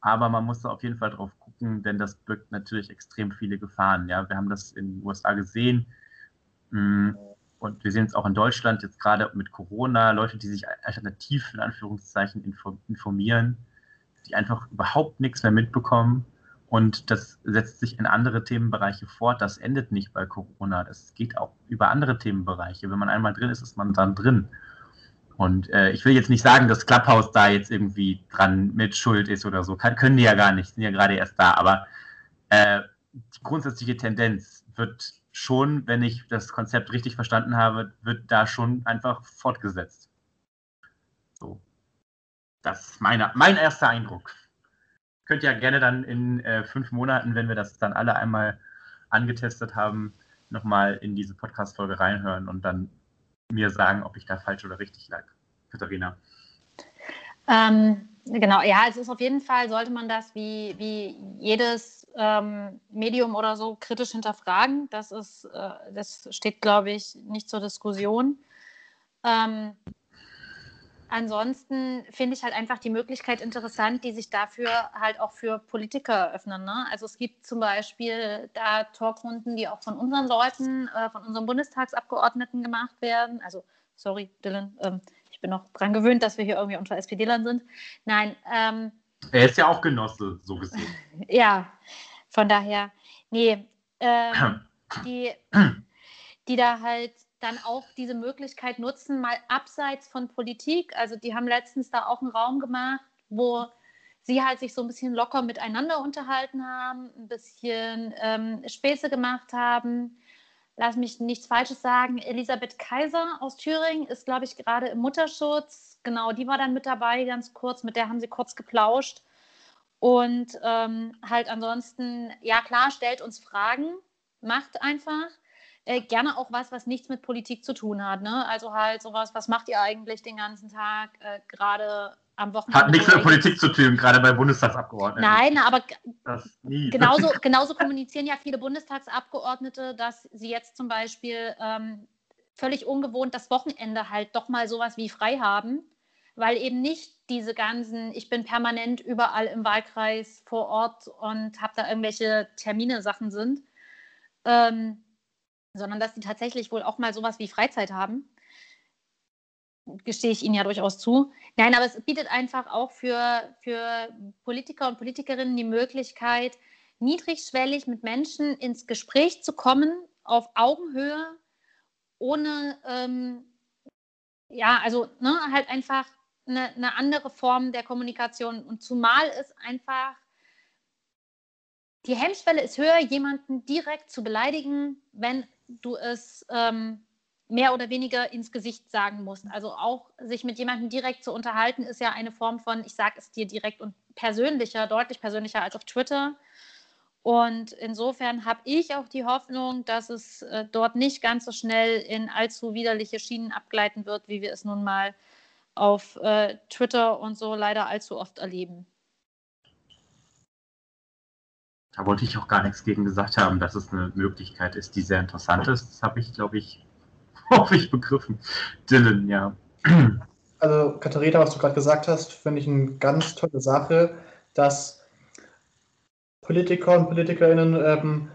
aber man muss da auf jeden Fall drauf gucken, denn das birgt natürlich extrem viele Gefahren. Ja, wir haben das in den USA gesehen mm, und wir sehen es auch in Deutschland jetzt gerade mit Corona, Leute, die sich alternativ in Anführungszeichen informieren, die einfach überhaupt nichts mehr mitbekommen und das setzt sich in andere Themenbereiche fort. Das endet nicht bei Corona. Das geht auch über andere Themenbereiche. Wenn man einmal drin ist, ist man dann drin. Und äh, ich will jetzt nicht sagen, dass Clubhouse da jetzt irgendwie dran mit Schuld ist oder so. Kann, können die ja gar nicht, sind ja gerade erst da. Aber äh, die grundsätzliche Tendenz wird schon, wenn ich das Konzept richtig verstanden habe, wird da schon einfach fortgesetzt. So. Das ist meine, mein erster Eindruck. Könnt ihr ja gerne dann in äh, fünf Monaten, wenn wir das dann alle einmal angetestet haben, nochmal in diese Podcast-Folge reinhören und dann mir sagen, ob ich da falsch oder richtig lag. Katharina. Ähm, genau, ja, es ist auf jeden Fall, sollte man das wie, wie jedes ähm, Medium oder so kritisch hinterfragen. Das, ist, äh, das steht, glaube ich, nicht zur Diskussion. Ähm, ansonsten finde ich halt einfach die Möglichkeit interessant, die sich dafür halt auch für Politiker öffnen. Ne? Also es gibt zum Beispiel da Talkrunden, die auch von unseren Leuten, äh, von unseren Bundestagsabgeordneten gemacht werden. Also, sorry, Dylan, ähm, ich bin noch dran gewöhnt, dass wir hier irgendwie unter SPD-Lern sind. Nein. Ähm, er ist ja auch Genosse, so gesehen. ja, von daher, nee, ähm, die, die da halt dann auch diese Möglichkeit nutzen, mal abseits von Politik. Also die haben letztens da auch einen Raum gemacht, wo sie halt sich so ein bisschen locker miteinander unterhalten haben, ein bisschen ähm, Späße gemacht haben. Lass mich nichts Falsches sagen. Elisabeth Kaiser aus Thüringen ist, glaube ich, gerade im Mutterschutz. Genau, die war dann mit dabei, ganz kurz. Mit der haben sie kurz geplauscht. Und ähm, halt ansonsten, ja klar, stellt uns Fragen, macht einfach äh, gerne auch was, was nichts mit Politik zu tun hat. Ne? Also halt sowas, was macht ihr eigentlich den ganzen Tag, äh, gerade am Wochenende? Hat nichts mit Politik zu tun, gerade bei Bundestagsabgeordneten. Nein, aber genauso, genauso kommunizieren ja viele Bundestagsabgeordnete, dass sie jetzt zum Beispiel ähm, völlig ungewohnt das Wochenende halt doch mal sowas wie frei haben, weil eben nicht diese ganzen, ich bin permanent überall im Wahlkreis vor Ort und habe da irgendwelche Termine, Sachen sind. Ähm, sondern dass sie tatsächlich wohl auch mal sowas wie Freizeit haben. Gestehe ich Ihnen ja durchaus zu. Nein, aber es bietet einfach auch für, für Politiker und Politikerinnen die Möglichkeit, niedrigschwellig mit Menschen ins Gespräch zu kommen, auf Augenhöhe, ohne, ähm, ja, also ne, halt einfach eine, eine andere Form der Kommunikation. Und zumal es einfach die Hemmschwelle ist höher, jemanden direkt zu beleidigen, wenn du es ähm, mehr oder weniger ins Gesicht sagen musst. Also auch sich mit jemandem direkt zu unterhalten, ist ja eine Form von, ich sage es dir direkt und persönlicher, deutlich persönlicher als auf Twitter. Und insofern habe ich auch die Hoffnung, dass es äh, dort nicht ganz so schnell in allzu widerliche Schienen abgleiten wird, wie wir es nun mal auf äh, Twitter und so leider allzu oft erleben. Da wollte ich auch gar nichts gegen gesagt haben, dass es eine Möglichkeit ist, die sehr interessant ist. Das habe ich, glaube ich, hoffe ich, begriffen. Dylan, ja. Also, Katharina, was du gerade gesagt hast, finde ich eine ganz tolle Sache, dass Politiker und PolitikerInnen ähm,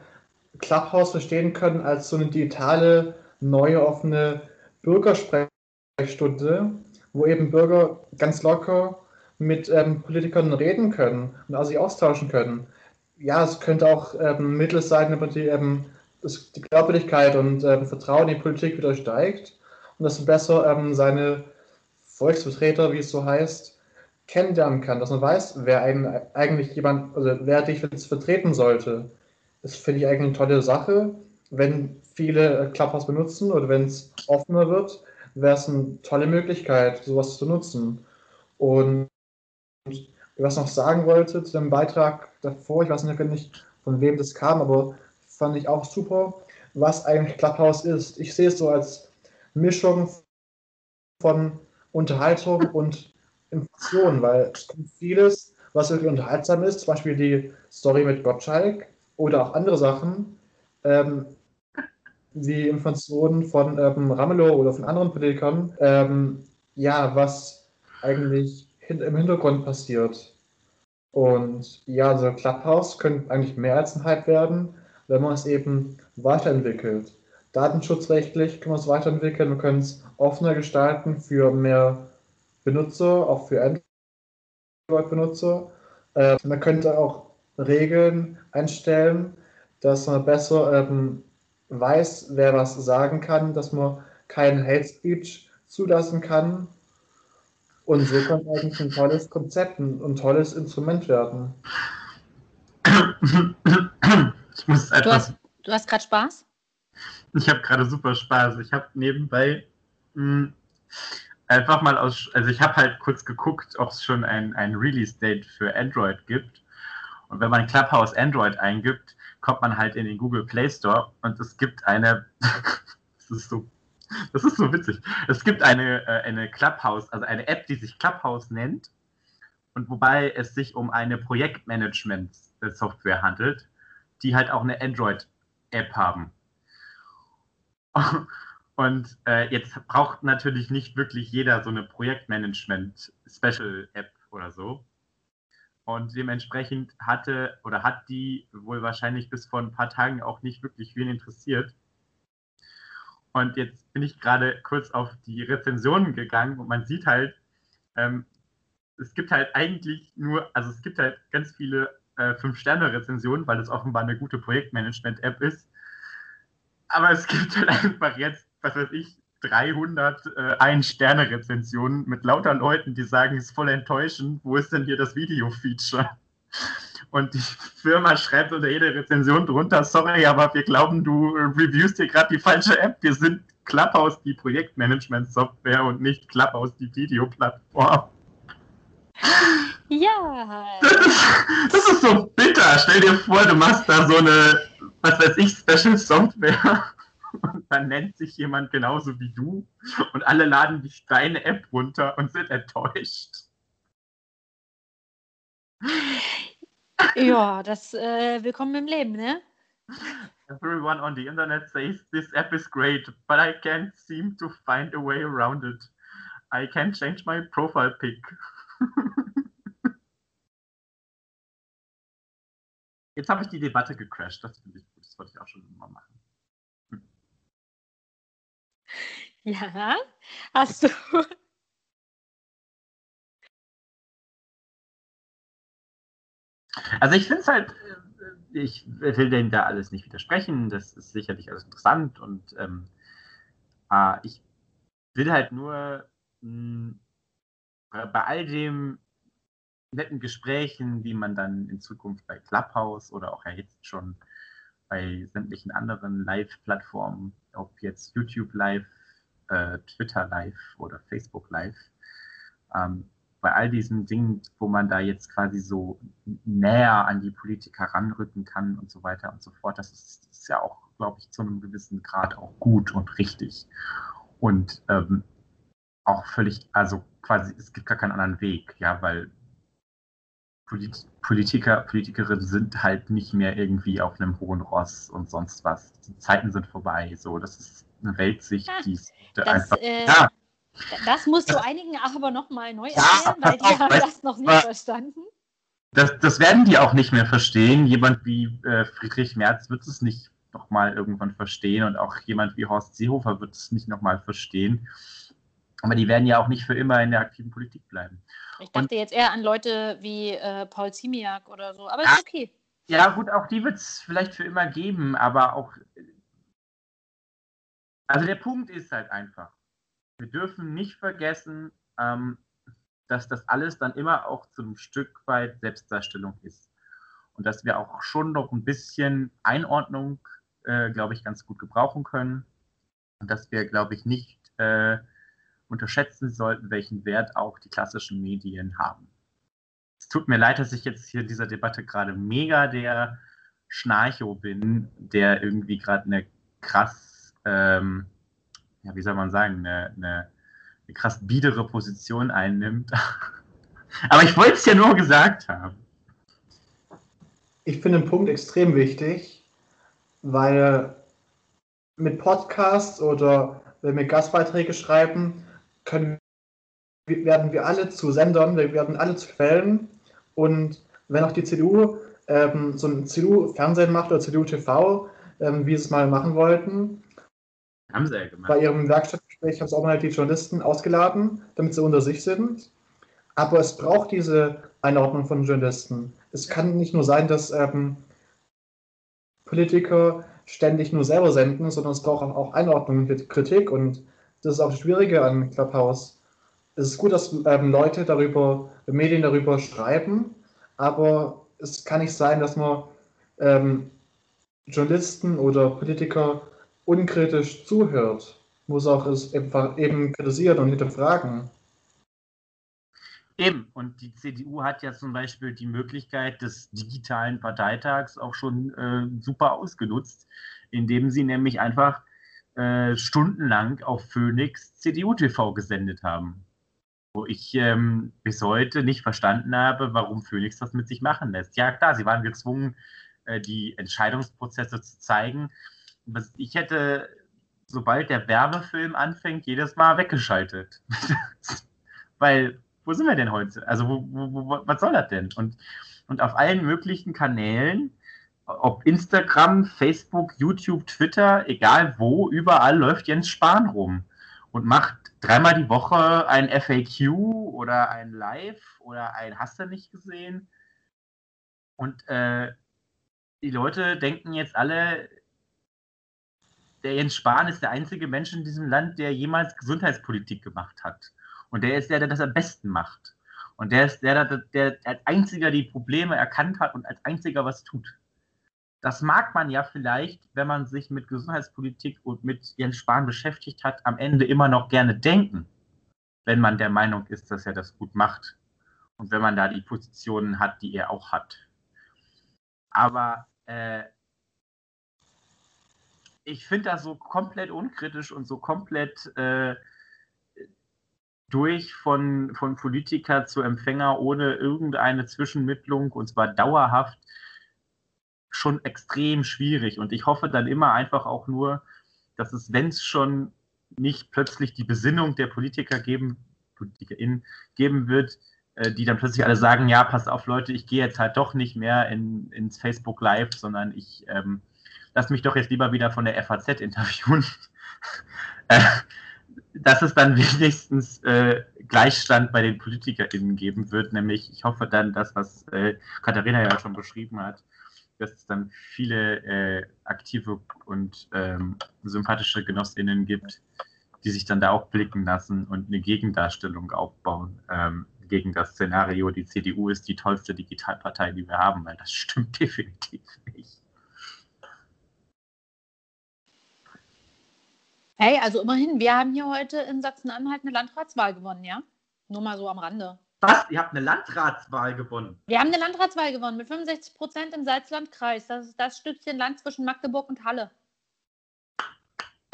Clubhouse verstehen können als so eine digitale, neue, offene Bürgersprechstunde, wo eben Bürger ganz locker mit ähm, Politikern reden können und auch sich austauschen können. Ja, es könnte auch ähm, Mittel sein, damit die, ähm, das, die Glaubwürdigkeit und ähm, Vertrauen in die Politik wieder steigt und dass man besser ähm, seine Volksvertreter, wie es so heißt, kennenlernen kann, dass man weiß, wer einen, eigentlich jemand, also wer dich jetzt vertreten sollte. Das finde ich eigentlich eine tolle Sache. Wenn viele Clubhouse benutzen oder wenn es offener wird, wäre es eine tolle Möglichkeit, sowas zu nutzen. Und was noch sagen wollte zu dem Beitrag davor, ich weiß nicht, von wem das kam, aber fand ich auch super, was eigentlich Clubhouse ist. Ich sehe es so als Mischung von Unterhaltung und Information, weil vieles, was wirklich unterhaltsam ist, zum Beispiel die Story mit Gottschalk oder auch andere Sachen, ähm, wie Informationen von ähm, Ramelow oder von anderen Politikern, ähm, ja, was eigentlich im Hintergrund passiert. Und ja, so Clubhouse könnte eigentlich mehr als ein Hype werden, wenn man es eben weiterentwickelt. Datenschutzrechtlich können wir es weiterentwickeln, wir können es offener gestalten für mehr Benutzer, auch für Android-Benutzer. Äh, man könnte auch Regeln einstellen, dass man besser ähm, weiß, wer was sagen kann, dass man keinen Hate Speech zulassen kann. Und so kann eigentlich ein tolles Konzept, ein, tolles Instrument werden. Ich muss etwas. Du hast, du hast gerade Spaß? Ich habe gerade super Spaß. Ich habe nebenbei mh, hm, einfach mal aus, also ich habe halt kurz geguckt, ob es schon ein, ein Release-Date für Android gibt. Und wenn man Clubhouse Android eingibt, kommt man halt in den Google Play Store und es gibt eine, das ist so, das ist so witzig, es gibt eine, äh, eine Clubhouse, also eine App, die sich Clubhouse nennt und wobei es sich um eine Projektmanagement-Software handelt, die halt auch eine Android-App haben. Und äh, jetzt braucht natürlich nicht wirklich jeder so eine Projektmanagement-Special-App oder so. Und dementsprechend hatte oder hat die wohl wahrscheinlich bis vor ein paar Tagen auch nicht wirklich wen interessiert. Und jetzt bin ich gerade kurz auf die Rezensionen gegangen und man sieht halt, ähm, es gibt halt eigentlich nur, also es gibt halt ganz viele äh, 5-Sterne-Rezensionen, weil es offenbar eine gute Projektmanagement-App ist. Aber es gibt halt einfach jetzt was weiß ich, 300 äh, Ein-Sterne-Rezensionen mit lauter Leuten, die sagen, es ist voll enttäuschend, wo ist denn hier das Video-Feature? Und die Firma schreibt unter jeder Rezension drunter, sorry, aber wir glauben, du reviewst hier gerade die falsche App. Wir sind Clubhouse, die Projektmanagement-Software und nicht Clubhouse, die Videoplattform. Ja. Das ist, das ist so bitter. Stell dir vor, du machst da so eine, was weiß ich, Special Software und dann nennt sich jemand genauso wie du und alle laden dich deine App runter und sind enttäuscht. Ja, das äh, willkommen im Leben, ne? Everyone on the internet says this app is great, but I can't seem to find a way around it. I can't change my profile pic. Jetzt habe ich die Debatte gecrashed, das finde ich gut, das wollte ich auch schon immer machen. Ja, hast du. Also ich finde es halt, äh, ich will denen da alles nicht widersprechen, das ist sicherlich alles interessant und ähm, äh, ich will halt nur mh, hm, bei all dem netten Gesprächen, die man dann in Zukunft bei Clubhouse oder auch ja jetzt schon bei sämtlichen anderen Live-Plattformen, ob jetzt YouTube Live, äh, Twitter Live oder Facebook Live, ähm, bei all diesen Dingen, wo man da jetzt quasi so näher an die Politiker ranrücken kann und so weiter und so fort, das ist, das ist ja auch, glaube ich, zu einem gewissen Grad auch gut und richtig. Und ähm, auch völlig, also quasi, es gibt gar keinen anderen Weg, ja, weil Polit Politiker, Politikerinnen sind halt nicht mehr irgendwie auf einem hohen Ross und sonst was. Die Zeiten sind vorbei. So, das ist eine Weltsicht, die ist einfach. Äh, ja. Das musst du einigen aber nochmal neu erklären, ja, weil die haben das noch nicht verstanden. Das, das, werden die auch nicht mehr verstehen. Jemand wie äh, Friedrich Merz wird es nicht nochmal irgendwann verstehen und auch jemand wie Horst Seehofer wird es nicht nochmal verstehen. Aber die werden ja auch nicht für immer in der aktiven Politik bleiben. Ich dachte und, jetzt eher an Leute wie äh, Paul Ziemiak oder so, aber ja, ist okay. Ja, gut, auch die wird es vielleicht für immer geben, aber auch. Also der Punkt ist halt einfach, wir dürfen nicht vergessen, ähm, dass das alles dann immer auch zu einem Stück weit Selbstdarstellung ist. Und dass wir auch schon noch ein bisschen Einordnung, äh, glaube ich, ganz gut gebrauchen können. Und dass wir, glaube ich, nicht äh, unterschätzen sollten, welchen Wert auch die klassischen Medien haben. Es tut mir leid, dass ich jetzt hier in dieser Debatte gerade mega der Schnarcho bin, der irgendwie gerade eine krass, ähm, ja, wie soll man sagen, eine, eine, eine krass biedere Position einnimmt. Aber ich wollte es ja nur gesagt haben. Ich finde den Punkt extrem wichtig, weil mit Podcasts oder wenn wir Gastbeiträge schreiben, können, werden wir alle zu Sendern, wir werden alle zu Quellen. Und wenn auch die CDU ähm, so ein CDU-Fernsehen macht oder CDU-TV, ähm, wie sie es mal machen wollten, haben sie ja gemacht. Bei ihrem Werkstattgespräch haben sie auch mal die Journalisten ausgeladen, damit sie unter sich sind. Aber es braucht diese Einordnung von Journalisten. Es kann nicht nur sein, dass ähm, Politiker ständig nur selber senden, sondern es braucht auch Einordnung und Kritik. Und das ist auch das Schwierige an Clubhouse. Es ist gut, dass ähm, Leute darüber, Medien darüber schreiben, aber es kann nicht sein, dass man ähm, Journalisten oder Politiker unkritisch zuhört. Muss auch es eben kritisieren und hinterfragen. Eben, und die CDU hat ja zum Beispiel die Möglichkeit des digitalen Parteitags auch schon äh, super ausgenutzt, indem sie nämlich einfach äh, stundenlang auf Phoenix CDU-TV gesendet haben. Wo ich ähm, bis heute nicht verstanden habe, warum Phoenix das mit sich machen lässt. Ja, klar, sie waren gezwungen, äh, die Entscheidungsprozesse zu zeigen. Ich hätte, sobald der Werbefilm anfängt, jedes Mal weggeschaltet. Weil, wo sind wir denn heute? Also, wo, wo, was soll das denn? Und, und auf allen möglichen Kanälen ob Instagram, Facebook, YouTube, Twitter, egal wo, überall läuft Jens Spahn rum und macht dreimal die Woche ein FAQ oder ein Live oder ein Hast du nicht gesehen. Und äh, die Leute denken jetzt alle, der Jens Spahn ist der einzige Mensch in diesem Land, der jemals Gesundheitspolitik gemacht hat. Und der ist der, der das am besten macht. Und der ist der, der, der als einziger die Probleme erkannt hat und als einziger was tut das mag man ja vielleicht, wenn man sich mit Gesundheitspolitik und mit Jens Spahn beschäftigt hat, am Ende immer noch gerne denken, wenn man der Meinung ist, dass er das gut macht und wenn man da die Positionen hat, die er auch hat. Aber äh, ich finde das so komplett unkritisch und so komplett äh, durch von, von Politiker zu Empfänger ohne irgendeine Zwischenmittlung und zwar dauerhaft schon extrem schwierig. Und ich hoffe dann immer einfach auch nur, dass es, wenn es schon nicht plötzlich die Besinnung der Politiker geben, PolitikerInnen geben wird, äh, die dann plötzlich alle sagen, ja, pass auf Leute, ich gehe jetzt halt doch nicht mehr in, ins Facebook Live, sondern ich ähm, lasse mich doch jetzt lieber wieder von der FAZ interviewen. äh, dass es dann wenigstens äh, Gleichstand bei den PolitikerInnen geben wird, nämlich ich hoffe dann, dass was äh, Katharina ja schon beschrieben hat, dass es dann viele äh, aktive und ähm, sympathische Genossinnen gibt, die sich dann da auch blicken lassen und eine Gegendarstellung aufbauen ähm, gegen das Szenario, die CDU ist die tollste Digitalpartei, die wir haben, weil das stimmt definitiv nicht. Hey, also immerhin, wir haben hier heute in Sachsen-Anhalt eine Landratswahl gewonnen, ja? Nur mal so am Rande. Was? Ihr habt eine Landratswahl gewonnen? Wir haben eine Landratswahl gewonnen mit 65 Prozent im Salzlandkreis. Das ist das Stückchen Land zwischen Magdeburg und Halle.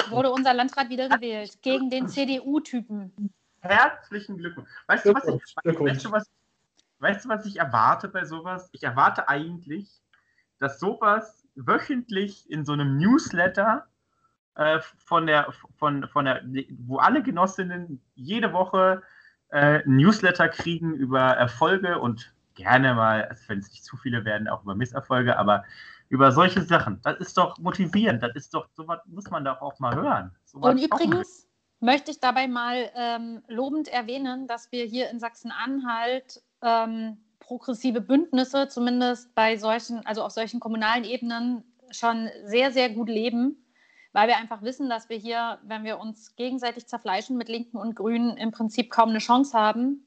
Wurde unser Landrat wieder gewählt gegen den CDU-Typen. Herzlichen Glückwunsch. Weißt du, was ich, weißt, du, was, weißt du, was ich erwarte bei sowas? Ich erwarte eigentlich, dass sowas wöchentlich in so einem Newsletter äh, von der, von, von der, wo alle Genossinnen jede Woche äh, Newsletter kriegen über Erfolge und gerne mal, also wenn es nicht zu viele werden, auch über Misserfolge, aber über solche Sachen. Das ist doch motivierend. Das ist doch, sowas muss man doch auch mal hören. Sowas und übrigens, möchte ich dabei mal ähm, lobend erwähnen, dass wir hier in Sachsen-Anhalt ähm, progressive Bündnisse, zumindest bei solchen, also auf solchen kommunalen Ebenen, schon sehr, sehr gut leben, weil wir einfach wissen, dass wir hier, wenn wir uns gegenseitig zerfleischen mit Linken und Grünen, im Prinzip kaum eine Chance haben.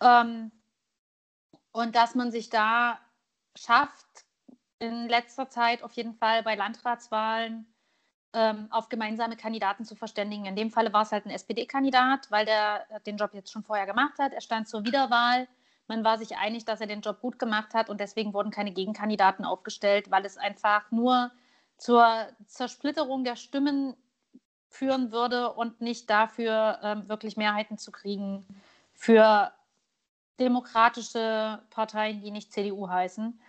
Ähm, und dass man sich da schafft, in letzter Zeit auf jeden Fall bei Landratswahlen ähm, auf gemeinsame Kandidaten zu verständigen. In dem Falle war es halt ein SPD-Kandidat, weil der den Job jetzt schon vorher gemacht hat. Er stand zur Wiederwahl. Man war sich einig, dass er den Job gut gemacht hat und deswegen wurden keine Gegenkandidaten aufgestellt, weil es einfach nur zur Zersplitterung der Stimmen führen würde und nicht dafür ähm, wirklich Mehrheiten zu kriegen für demokratische Parteien, die nicht CDU heißen.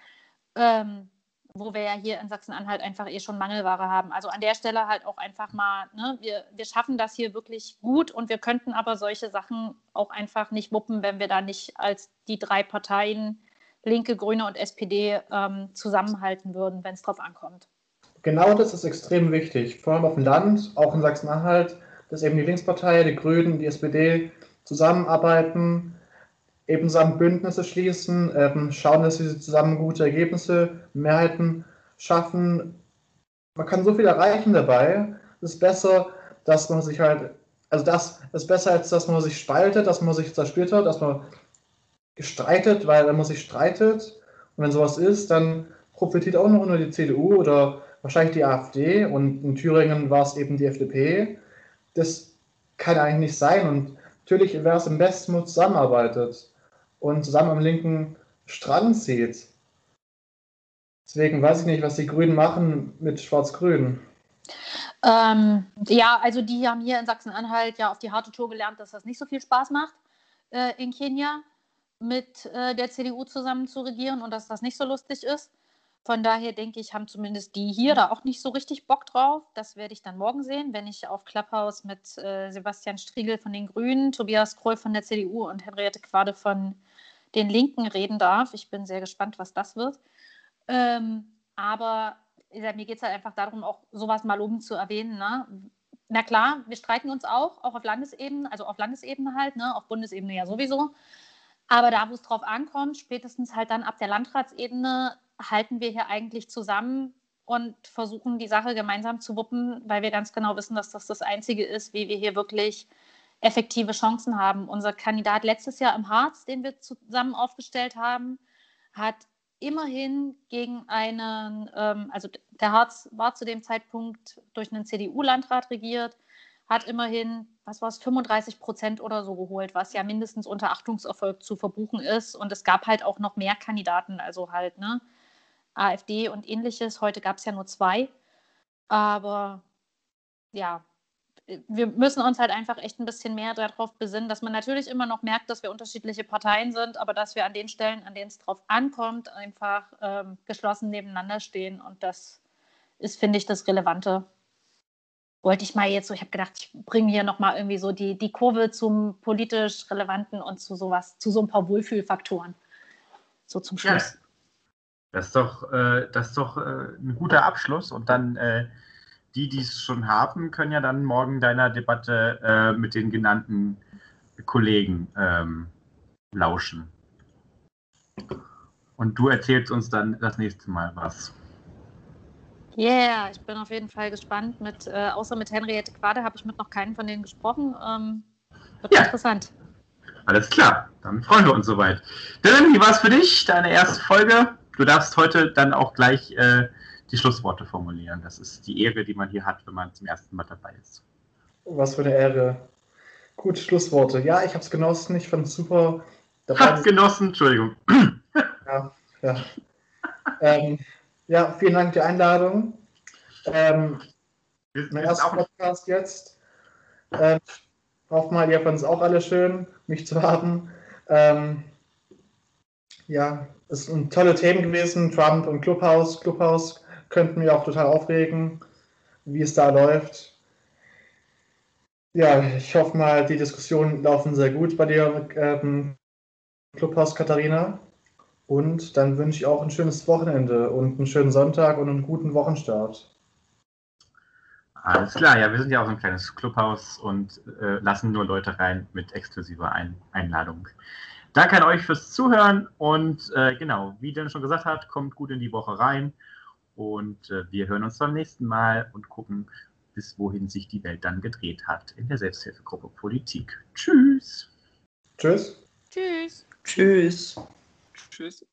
Ähm, wo wir ja hier in Sachsen-Anhalt einfach eh schon Mangelware haben. Also an der Stelle halt auch einfach mal, ne, wir, wir schaffen das hier wirklich gut und wir könnten aber solche Sachen auch einfach nicht wuppen, wenn wir da nicht als die drei Parteien, Linke, Grüne und SPD, ähm, zusammenhalten würden, wenn es drauf ankommt. Genau das ist extrem wichtig, vor allem auf dem Land, auch in Sachsen-Anhalt, dass eben die Linkspartei, die Grünen, die SPD zusammenarbeiten, eben zusammen Bündnisse schließen, ähm, schauen, dass sie zusammen gute Ergebnisse, Mehrheiten schaffen. Man kann so viel erreichen dabei. Es ist besser, dass man sich halt, also das ist besser, als dass man sich spaltet, dass man sich zersplittert, dass man streitet, weil wenn man sich streitet und wenn sowas ist, dann profitiert auch noch nur die CDU oder wahrscheinlich die AfD und in Thüringen war es eben die FDP. Das kann eigentlich nicht sein und natürlich wäre es am besten, wenn man zusammenarbeitet und zusammen am linken Strang zieht. Deswegen weiß ich nicht, was die Grünen machen mit Schwarz-Grün. Ähm, ja, also die haben hier in Sachsen-Anhalt ja auf die harte Tour gelernt, dass das nicht so viel Spaß macht, äh, in Kenia mit äh, der CDU zusammen zu regieren und dass das nicht so lustig ist. Von daher denke ich, haben zumindest die hier da auch nicht so richtig Bock drauf. Das werde ich dann morgen sehen, wenn ich auf Clubhouse mit äh, Sebastian Striegel von den Grünen, Tobias Kroll von der CDU und Henriette Quade von den Linken reden darf. Ich bin sehr gespannt, was das wird. Ähm, aber ja, mir geht es halt einfach darum, auch sowas mal oben zu erwähnen. Ne? Na klar, wir streiten uns auch, auch auf Landesebene, also auf Landesebene halt, ne? auf Bundesebene ja sowieso. Aber da, wo es drauf ankommt, spätestens halt dann ab der Landratsebene, halten wir hier eigentlich zusammen und versuchen die Sache gemeinsam zu wuppen, weil wir ganz genau wissen, dass das das Einzige ist, wie wir hier wirklich effektive Chancen haben. Unser Kandidat letztes Jahr im Harz, den wir zusammen aufgestellt haben, hat immerhin gegen einen, ähm, also der Harz war zu dem Zeitpunkt durch einen CDU-Landrat regiert, hat immerhin, was war es, 35 Prozent oder so geholt, was ja mindestens unter Achtungserfolg zu verbuchen ist. Und es gab halt auch noch mehr Kandidaten, also halt, ne, AfD und ähnliches. Heute gab es ja nur zwei. Aber ja, wir müssen uns halt einfach echt ein bisschen mehr darauf besinnen, dass man natürlich immer noch merkt, dass wir unterschiedliche Parteien sind, aber dass wir an den Stellen, an denen es drauf ankommt, einfach ähm, geschlossen nebeneinander stehen. Und das ist, finde ich, das Relevante. Wollte ich mal jetzt so, ich habe gedacht, ich bringe hier nochmal irgendwie so die, die Kurve zum politisch Relevanten und zu sowas, zu so ein paar Wohlfühlfaktoren. So zum Schluss. Ja, das ist doch, äh, das ist doch äh, ein guter Abschluss und dann. Äh, die, die es schon haben, können ja dann morgen deiner Debatte äh, mit den genannten Kollegen ähm, lauschen. Und du erzählst uns dann das nächste Mal was. Yeah, ich bin auf jeden Fall gespannt. Mit, äh, außer mit Henriette Quade habe ich mit noch keinen von denen gesprochen. Ähm, wird ja. interessant. Alles klar, dann freuen wir uns soweit. Dylan, wie war es für dich, deine erste Folge? Du darfst heute dann auch gleich äh, die Schlussworte formulieren. Das ist die Ehre, die man hier hat, wenn man zum ersten Mal dabei ist. Was für eine Ehre. Gut, Schlussworte. Ja, ich habe es genossen. Ich fand es super. Hab's genossen, Entschuldigung. Ja, ja. ähm, ja, vielen Dank für die Einladung. Ähm, mein erster Podcast jetzt. Ähm, hoffe mal, ihr fandet es auch alle schön, mich zu haben. Ähm, ja, es sind tolle Themen gewesen, Trump und Clubhouse. Clubhouse könnten mich auch total aufregen, wie es da läuft. Ja, ich hoffe mal, die Diskussionen laufen sehr gut bei dir, ähm, Clubhaus Katharina. Und dann wünsche ich auch ein schönes Wochenende und einen schönen Sonntag und einen guten Wochenstart. Alles klar, ja, wir sind ja auch so ein kleines Clubhaus und äh, lassen nur Leute rein mit exklusiver ein Einladung. Danke an euch fürs Zuhören und äh, genau, wie Dennis schon gesagt hat, kommt gut in die Woche rein und äh, wir hören uns beim nächsten Mal und gucken, bis wohin sich die Welt dann gedreht hat in der Selbsthilfegruppe Politik. Tschüss. Tschüss. Tschüss. Tschüss. Tschüss.